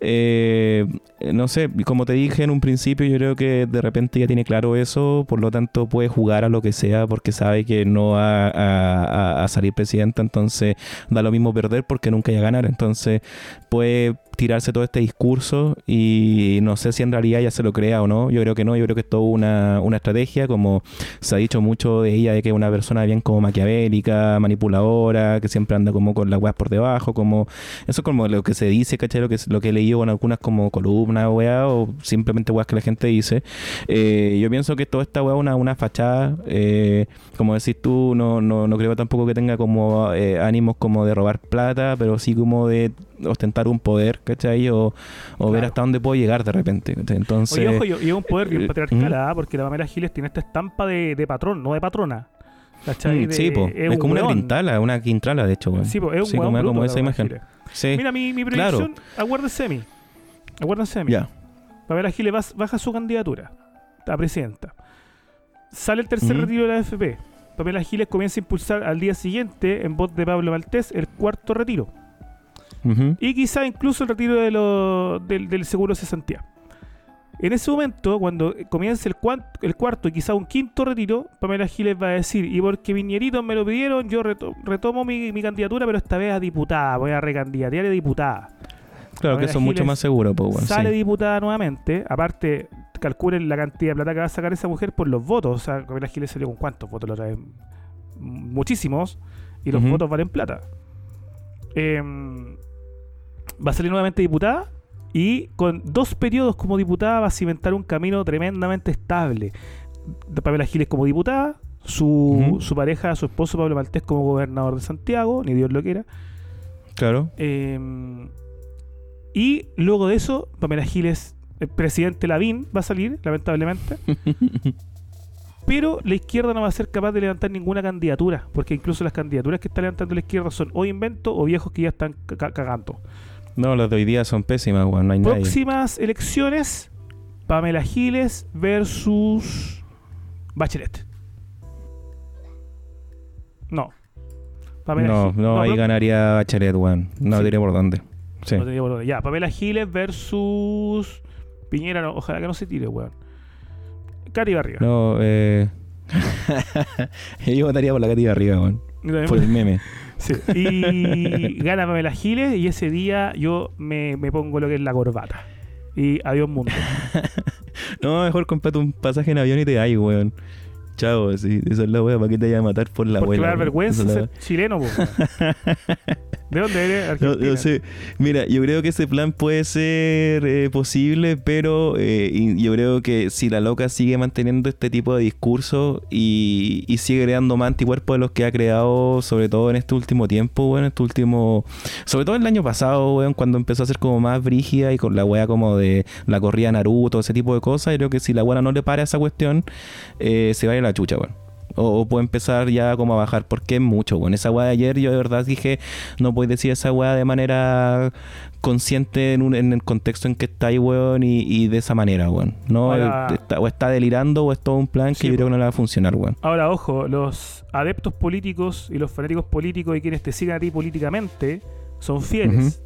Eh, no sé, como te dije en un principio, yo creo que de repente ya tiene claro eso, por lo tanto puede jugar a lo que sea porque sabe que no va a, a- a salir presidenta, entonces da lo mismo perder porque nunca va a ganar, entonces puede, tirarse todo este discurso y no sé si en realidad ella se lo crea o no. Yo creo que no, yo creo que es todo una, una estrategia, como se ha dicho mucho de ella, de que es una persona bien como maquiavélica, manipuladora, que siempre anda como con las weas por debajo, como eso es como lo que se dice, ¿cachai? Lo que, lo que he leído con algunas como columnas, o simplemente weas que la gente dice. Eh, yo pienso que toda esta wea es una, una fachada, eh, como decís tú, no, no, no creo tampoco que tenga como eh, ánimos como de robar plata, pero sí como de ostentar un poder, ¿cachai? O, o ver Claro. hasta dónde puedo llegar de repente. ¿cachai? Entonces, Oye, ojo, y es un poder bien eh, patriarcal, ¿mm? ¿ah? porque la Pamela Giles tiene esta estampa de, de patrón, no de patrona. ¿Cachai? mm, De- sí, po. es, como una quintala, una quintrala, de hecho. Sí, po, es un Sí, como, bruto, como la esa imagen. Sí, Mira, mi, mi claro. predicción, acuérdense de mí. Acuérdense de mí. ya. Pamela Giles baja su candidatura a presidenta. Sale el tercer Ujú. retiro de la AFP. Pamela Giles comienza a impulsar al día siguiente, en voz de Pablo Maltés, el cuarto retiro. Y quizá incluso el retiro de lo- del, del seguro cesantía. En ese momento, cuando comience el, cuan- el cuarto y quizá un quinto retiro, Pamela Giles va a decir, y porque mis nieritos me lo pidieron, yo reto- retomo mi, mi candidatura, pero esta vez a diputada, voy a recandidatear a diputada. Claro que eso es mucho más seguro, pues, Sale sí. diputada nuevamente, aparte, calculen la cantidad de plata que va a sacar esa mujer por los votos. O sea, Pamela Giles salió con cuántos votos la otra vez? Muchísimos, y los votos valen plata. Em, va a salir nuevamente diputada y con dos periodos como diputada va a cimentar un camino tremendamente estable. Pamela Giles como diputada, su, su pareja, su esposo Pablo Maltés como gobernador de Santiago, ni Dios lo quiera. Claro. Eh, y luego de eso, Pamela Giles, el presidente Lavín va a salir, lamentablemente. Pero la izquierda no va a ser capaz de levantar ninguna candidatura, porque incluso las candidaturas que está levantando la izquierda son o invento o viejos que ya están ca- ca- cagando. No, las de hoy día son pésimas, weón. No hay nadie. Próximas elecciones, Pamela Giles versus Bachelet. No. Pamela No, Gi- no, ahí pero- ganaría Bachelet, weón. No Sí. diré por dónde. Sí. No tenía por dónde. Ya, Pamela Giles versus Piñera, no, ojalá que no se tire, weón. Cati Barriga. No, eh. Yo votaría por la cativa arriba, weón. Por el meme. Sí. Y gana Pamela Giles y ese día yo me, me pongo lo que es la corbata. Y adiós mundo. No, mejor comprate un pasaje en avión y te hay, weón. Chao, sí, esa es la wea, ¿para qué te vaya a matar por la Porque weón? vergüenza ser chileno, weón. ¿De dónde eres? No, Argentina. no sé. Mira, yo creo que ese plan puede ser eh, posible, pero eh, yo creo que si la loca sigue manteniendo este tipo de discurso y, y sigue creando más anticuerpos de los que ha creado, sobre todo en este último tiempo, bueno, este último. Sobre todo el año pasado, weón, cuando empezó a ser como más brígida y con la wea como de la corrida Naruto, ese tipo de cosas, yo creo que si la wea no le para esa cuestión, eh, se va a ir a la chucha, weón. O, o puede empezar ya como a bajar, porque es mucho, weón. Esa weá de ayer yo de verdad dije, no puedes decir esa weá de manera consciente en, un- en el contexto en que está ahí, weón, y, y de esa manera, weón. No, Ahora- Eh, está- o está delirando o es todo un plan que yo creo que no le va a funcionar, weón. Ahora, ojo, los adeptos políticos y los fanáticos políticos y quienes te sigan a ti políticamente son fieles.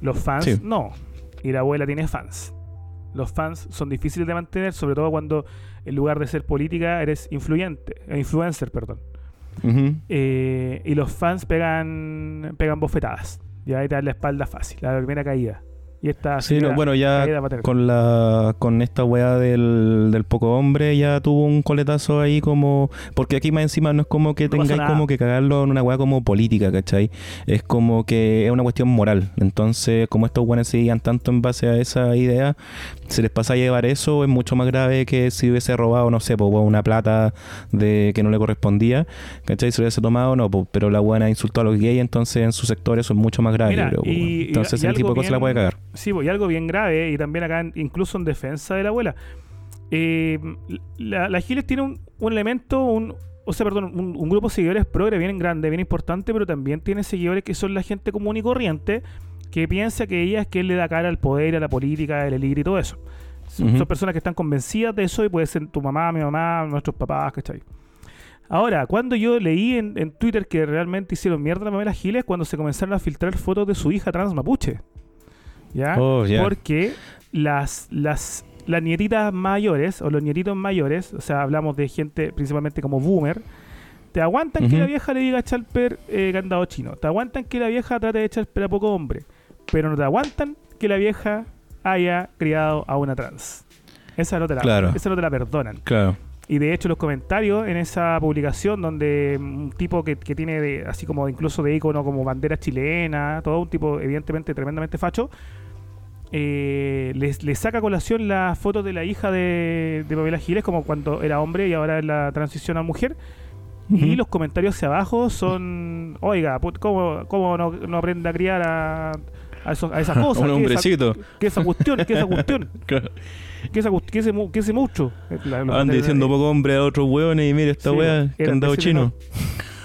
Los fans Sí. no. Y la abuela tiene fans. Los fans son difíciles de mantener, sobre todo cuando en lugar de ser política eres influyente, eh, influencer, perdón. Eh, y los fans pegan pegan bofetadas. Ya ahí te dan la espalda fácil, la primera caída. Y esta Sí, no, bueno, ya con la con esta weá del, del poco hombre ya tuvo un coletazo ahí como porque aquí más encima no es como que No tengáis como que cagarlo en una weá como política, ¿cachai? Es como que es una cuestión moral. Entonces, como estos weones se guían tanto en base a esa idea, se les pasa a llevar eso, es mucho más grave que si hubiese robado, no sé, pues una plata de que no le correspondía, ¿cachai? Si lo hubiese tomado, no, pues, pero la buena insultó a los gays, entonces en su sector eso es mucho más grave, Mira, creo, y- Entonces y ese tipo de cosas la puede cagar. Sí, pues, y algo bien grave, y también acá, incluso en defensa de la abuela. Eh, la, la Giles tiene un, un elemento, un, o sea, perdón, un, un grupo de seguidores progre bien grande, bien importante, pero también tiene seguidores que son la gente común y corriente, que piensa que ella es quien le da cara al poder, a la política, al elite y todo eso. Son, personas que están convencidas de eso y puede ser tu mamá, mi mamá, nuestros papás, ¿cachai? Ahora, cuando yo leí en, en Twitter que realmente hicieron mierda a Pamela Giles, cuando se comenzaron a filtrar fotos de su hija trans mapuche. ¿Ya? Oh, ya. Porque las, las, las nietitas mayores, o los nietitos mayores, o sea, hablamos de gente principalmente como boomer, te aguantan que la vieja le diga a Chalper eh, candado chino, te aguantan que la vieja trate de echar a poco hombre, pero no te aguantan porque la vieja haya criado a una trans. Esa no te la, Claro. esa no te la perdonan. Claro. Y de hecho los comentarios en esa publicación donde un tipo que, que tiene de, así como incluso de icono como bandera chilena, todo un tipo evidentemente tremendamente facho, eh, les, les saca a colación las fotos de la hija de, de Pamela Giles como cuando era hombre y ahora es la transición a mujer. Y los comentarios hacia abajo son, oiga, ¿cómo, cómo no, no aprende a criar a, a, esos- a esas cosas? Un ¿Qué esa- hombrecito. ¿Qué esa cuestión? ¿Qué esa cuestión? ¿Qué esa qué ese, ese monstruo? La- los- Anda diciendo poco hombre a otros hueones y mira esta Sí, weá, que eran han dado de ese chino.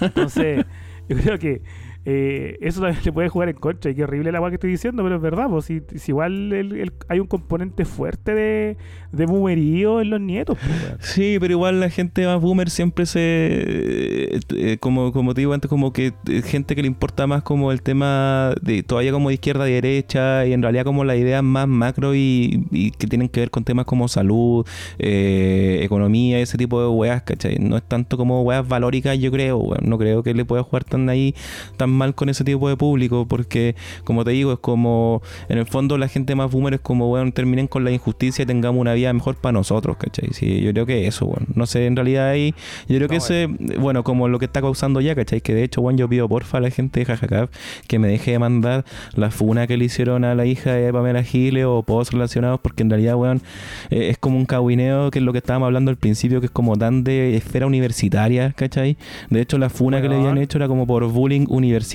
Entonces, yo creo que eh, eso también le puede jugar en contra. Y qué horrible la agua que estoy diciendo, pero es verdad. Pues, si, si igual el- hay un componente fuerte de, de boomerío en los nietos. pues. Sí, pero igual la gente más boomer siempre se. eh, como, como te digo antes, como que eh, gente que le importa más como el tema de todavía como de izquierda y derecha y en realidad como las ideas más macro y, que tienen que ver con temas como salud, eh, economía, ese tipo de weas, ¿cachai? No es tanto como weas valóricas, yo creo. No creo que le pueda jugar tan ahí, tan mal con ese tipo de público, porque como te digo, es como. En el fondo, la gente más boomer es como, weón, terminen con la injusticia y tengamos una vida mejor para nosotros, ¿cachai? Sí, yo creo que eso, weón. No sé, en realidad ahí, yo creo que No, ese, bueno, como lo que está causando ya, ¿cachai? Que de hecho, weón, yo pido porfa a la gente de Jajacap que me deje de mandar la funa que le hicieron a la hija de Pamela Giles o posts relacionados, porque en realidad, weón, eh, es como un cahuineo, que es lo que estábamos hablando al principio, que es como tan de esfera universitaria, ¿cachai? De hecho, la funa que le habían hecho era como por bullying universitario,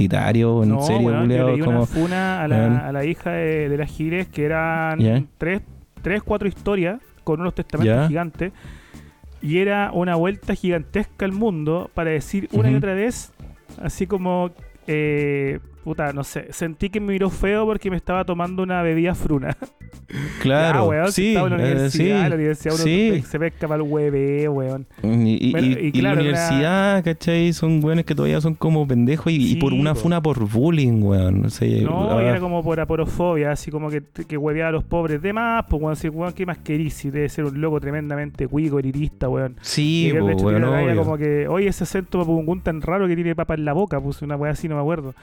en No, serio, weón, yo leí una como... funa a la, a la hija de, de las Giles que eran tres, tres, cuatro historias con unos testamentos gigantes. Y era una vuelta gigantesca al mundo para decir una y otra vez, así como, eh, puta, no sé, sentí que me miró feo porque me estaba tomando una bebida fruna. Claro, Ya, weón, si sí, estaba en la eh, universidad, sí, la universidad uno sí. se pesca para el hueve, weón. Y, y- Bueno, y- y y claro, la una- universidad, ¿cachai? Son weones que todavía son como pendejos y, Sí, por una po. funa por bullying, weón. No sé, No, y ah, era como por aporofobia, así como que, que hueveaba a los pobres de más, pues weón, si weón, ¿qué más querís? Si debe ser un loco tremendamente cuico, elitista, weón. Sí, y po, chuté weón, como que, oye, ese acento tan raro que tiene papa en la boca, puse una weá así, no me acuerdo.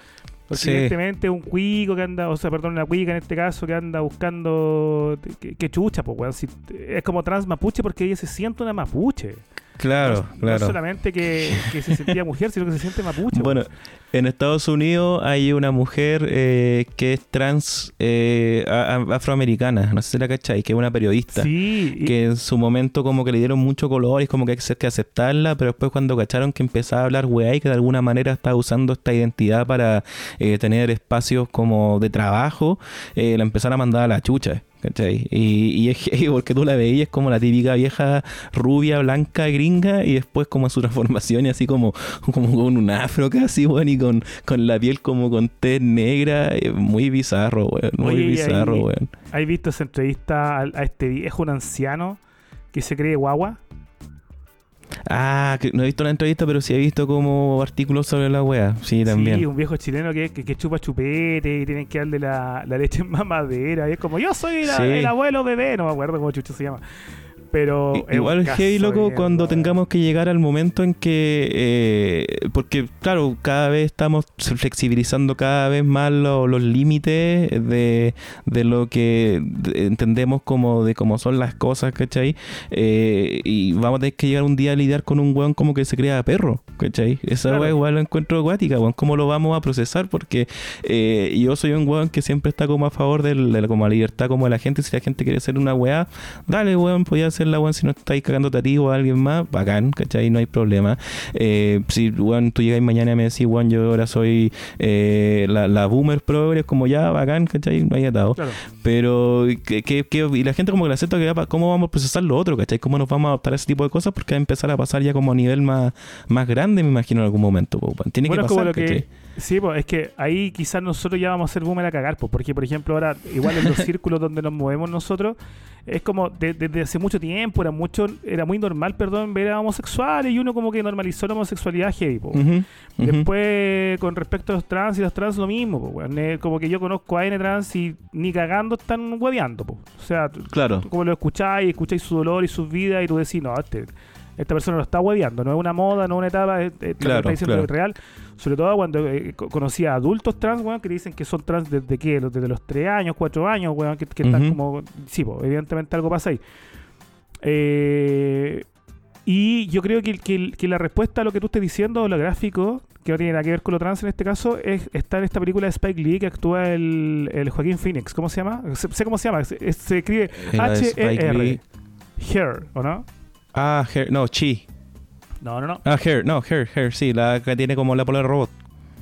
Porque Sí. evidentemente un cuico que anda, o sea, perdón, una cuica en este caso que anda buscando, que, que chucha, pues weón, si, es como trans mapuche porque ella se siente una mapuche. Claro, no, claro. No solamente que, que se sentía mujer, sino que se siente mapuche. Bueno, weón. en Estados Unidos hay una mujer eh, que es trans eh, afroamericana, no sé si la cachai, que es una periodista. sí, Que en su momento como que le dieron mucho color y como que hay que aceptarla, pero después cuando cacharon que empezaba a hablar weá y que de alguna manera estaba usando esta identidad para eh, tener espacios como de trabajo, eh, la empezaron a mandar a la chucha. ¿Cachai? Y, y es heavy porque tú la veías como la típica vieja rubia, blanca, gringa, y después como su transformación y así como, como con un afro casi, weón, y con, con la piel como con tez negra, eh, muy bizarro, weón, muy Oye, bizarro, weón. ¿Has visto esa entrevista a, a este viejo, un anciano, que se cree guagua? Ah, que no he visto la entrevista, pero sí he visto como artículos sobre la wea. Sí, también. Sí, un viejo chileno que, que, que chupa chupete y tienen que darle la, la leche en mamadera. Y es como, yo soy la- Sí. el abuelo bebé, no me acuerdo cómo chucho se llama. Pero I- Igual heavy, loco, mierda, cuando tengamos que llegar al momento en que. eh, porque, claro, cada vez estamos flexibilizando cada vez más lo- los límites de, de lo que de- entendemos como de cómo son las cosas, ¿cachai? Eh, y vamos a tener que llegar un día a lidiar con un weón como que se crea perro, ¿cachai? Esa Claro. igual lo encuentro acuática, weón. ¿Cómo lo vamos a procesar? Porque eh, yo soy un weón que siempre está como a favor del- de, la, como la libertad como de la gente. Si la gente quiere hacer una weá, dale, weón, podía hacerla, weón, si no estáis cagándote a ti o a alguien más, bacán, ¿cachai? No hay problema. Eh, si, weón, tú llegáis mañana y me decís, weón, yo ahora soy eh, la, la boomer progre, es como ya, bacán, ¿cachai? No hay atado. Claro. Pero, que, que- que- y la gente como que le acepta que ya cómo vamos a procesar lo otro, ¿cachai? ¿Cómo nos vamos a adaptar a ese tipo de cosas? Porque va a empezar a pasar ya como a nivel más, más grande, me imagino, en algún momento. weón. Tiene Bueno, que como pasar, lo que. Sí, pues es que ahí quizás nosotros ya vamos a ser boomer a cagar, pues, porque por ejemplo ahora, igual en los círculos donde nos movemos nosotros, es como de- desde hace mucho tiempo, era mucho, era muy normal, perdón, ver a homosexuales y uno como que normalizó la homosexualidad heavy, pues. Ujú. Después, con respecto a los trans y los trans, lo mismo, pues, weón. Eh, como que yo conozco a N trans y ni cagando están hueveando, pues. O sea, Claro. como lo escucháis, escucháis su dolor y sus vidas y tú decís, no, este esta persona lo está hueveando, no es una moda, no es una etapa, es, es- que Claro, está diciendo claro. es real. Sobre todo cuando eh, co- conocí a adultos trans, weón, que dicen que son trans desde qué, desde los 3 años, 4 años, weón, que, que están como. Sí, po, evidentemente algo pasa ahí. Eh, y yo creo que, que- que la respuesta a lo que tú estás diciendo, lo gráfico, que no tiene nada que ver con lo trans en este caso, es, está en esta película de Spike Lee que actúa el, el Joaquín Phoenix. ¿Cómo se llama? Sé, sé cómo se llama. Se, se escribe Spike H-E-R. Hair, ¿o no? Ah, Hair, no, Chi. No, no, no. Ah, Hair, no, Hair, Hair, sí, la que tiene como la pola de robot.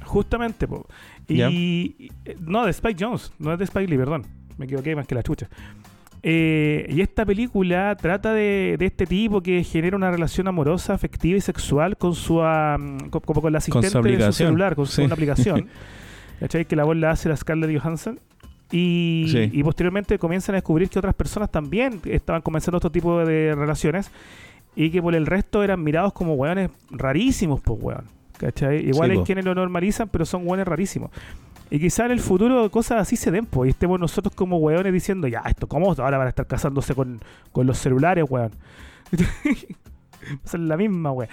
Justamente, po. Y, y- no, de Spike Jones, no es de Spike Lee, perdón. Me equivoqué más que la chucha. Eh, y esta película trata de, de este tipo que genera una relación amorosa, afectiva y sexual con su como con la asistente de su celular, con su una aplicación. ¿Cachai? Que la voz la hace la Scarlett Johansson. Y, Sí. y posteriormente comienzan a descubrir que otras personas también estaban comenzando este tipo de relaciones y que por el resto eran mirados como hueones rarísimos, pues hueón. ¿Cachai? Igual Sí, hay po. quienes lo normalizan, pero son hueones rarísimos. Y quizá en el futuro cosas así se den, pues, y estemos nosotros como hueones diciendo, ya, esto, ¿cómo ahora van a estar casándose con, con los celulares, weón? Ser la misma, weón.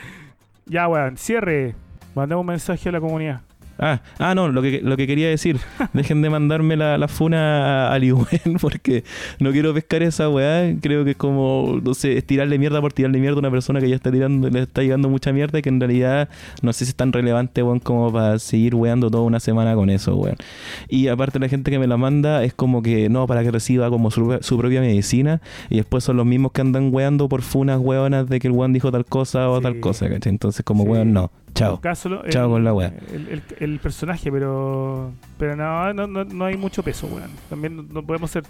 Ya, weón, cierre. Mandemos un mensaje a la comunidad. Ah, ah, no, lo que, lo que quería decir, dejen de mandarme la, la funa a Liwen porque no quiero pescar esa weá. Creo que es como, no sé, es tirarle mierda por tirarle mierda a una persona que ya está tirando, le está llegando mucha mierda y que en realidad no sé si es tan relevante, weón, como para seguir weando toda una semana con eso, weón. Y aparte la gente que me la manda es como que no, para que reciba como su, su propia medicina y después son los mismos que andan weando por funas weonas de que el weón dijo tal cosa o Sí. tal cosa, ¿cachai? Entonces como Sí. weón, no, chao. El- Chao con la wea. El, el- el personaje, pero. Pero no, no, no, no hay mucho peso, weón. También no, podemos ser.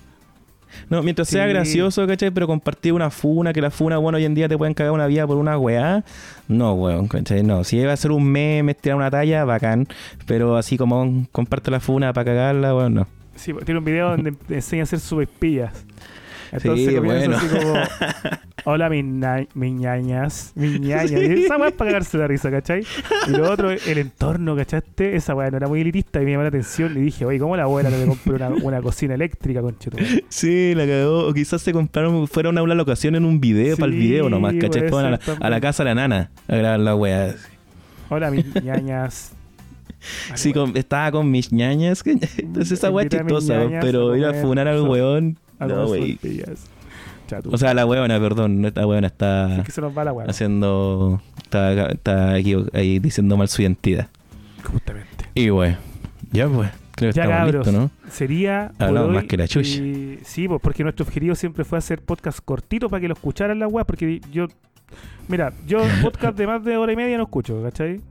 No, mientras sea gracioso, ¿cachai? Pero compartir una funa, que la funa, bueno, hoy en día te pueden cagar una vida por una weá. No, weón, ¿cachai? No, si va a ser un meme, tirar una talla, bacán. Pero así como comparte la funa para cagarla, weón, no. Sí, tiene un video donde enseña a hacer sus espillas. Entonces Sí, bueno. así como. Hola, mis, mis ñañas. Mis ñañas. Esa weá es para cagarse la risa, ¿cachai? Y lo otro, el entorno, ¿cachaste? Esa weá no era muy elitista y me llamó la atención. Y dije, oye, ¿cómo la abuela no le compró una, una cocina eléctrica, conchetum? Sí, la cagó. O quizás se compraron, fueron a una locación en un video, Sí, para el video nomás, ¿cachai? Fueron a la, a casa de la nana a grabar la weá. Hola, mis ñañas. Sí, con- estaba con mis ñañas. Entonces esa weá es chistosa, pero ir a funar al weón. No, wey. Chatu. O sea, la weona, perdón. Esta weona está. es que se nos va la weá. haciendo. Está, está aquí ahí diciendo mal su identidad. Justamente. Y bueno, ya pues, creo que Ya, cabros. ¿no? Sería. Hablamos hoy, más que la chucha. y- sí, pues porque nuestro objetivo siempre fue hacer podcast cortitos para que lo escucharan la weá. Porque yo. Mira, yo podcast de más de hora y media no escucho, ¿cachai?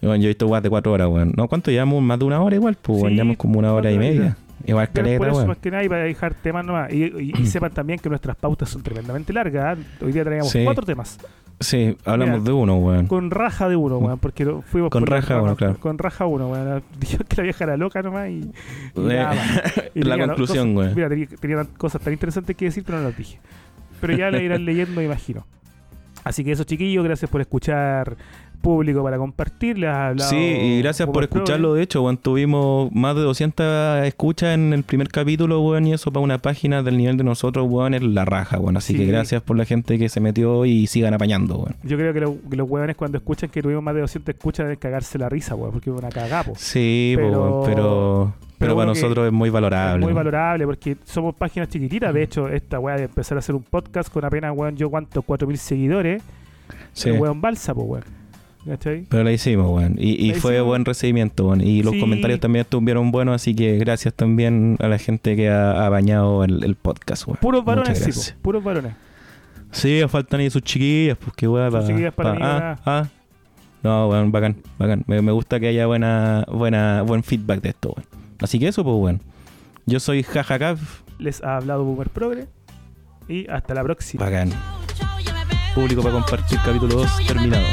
Bueno, yo he visto guas de cuatro horas, weón. ¿No? ¿Cuánto llevamos? Más de una hora igual, pues. Sí, Llevamos como una hora y media. Igual Pero por eso más que nada y para dejar temas nomás. Y, y- y sepan también que nuestras pautas son tremendamente largas. ¿ah? Hoy día teníamos Sí. cuatro temas. Sí, hablamos Mira, de uno, weón. Con raja de uno, weón. Porque fuimos Con por raja uno, claro. Con raja uno, weón. Dijo que la vieja era loca nomás y. y Eh, nada más. Y la conclusión, cosas- weón. Mira, tenía, tenía cosas tan interesantes que decir, pero no las dije. Pero ya la irán leyendo, me imagino. Así que eso, chiquillos, gracias por escuchar público para compartir. Les ha hablado Sí, y gracias por escucharlo. De hecho, weón, tuvimos más de 200 escuchas en el primer capítulo, weón, y eso para una página del nivel de nosotros, weón, es la raja, weón. Así Sí. que gracias por la gente que se metió y sigan apañando, weón. Yo creo que, lo- que los hueones cuando escuchan que tuvimos más de 200 escuchas deben cagarse la risa, weón, porque es una cagapo. Sí, Pero- pero, pero, pero para bueno nosotros es muy valorable. Es muy valorable porque somos páginas chiquititas. De hecho, esta weá de empezar a hacer un podcast con apenas, weón, yo cuánto, 4.000 seguidores. Sí. El weón balsa, pues, weón. ¿Cachai? Pero la hicimos, weón. Y, fue hicimos. buen recibimiento, weón. Y los Sí. comentarios también estuvieron buenos, así que gracias también a la gente que ha, ha bañado el, el podcast, weón. Puros varones, sí, po, puros varones. Sí, faltan ahí sus chiquillas, pues qué weón. Sus chiquillas para mí, ah, ah. No, weón, bacán, bacán. Me, me gusta que haya buena, buena, buen feedback de esto, weón. Así que eso, pues, weón. Yo soy Jajacav, Les ha hablado Boomer Progre. Y hasta la próxima. bacán. Público para compartir capítulo 2 terminado.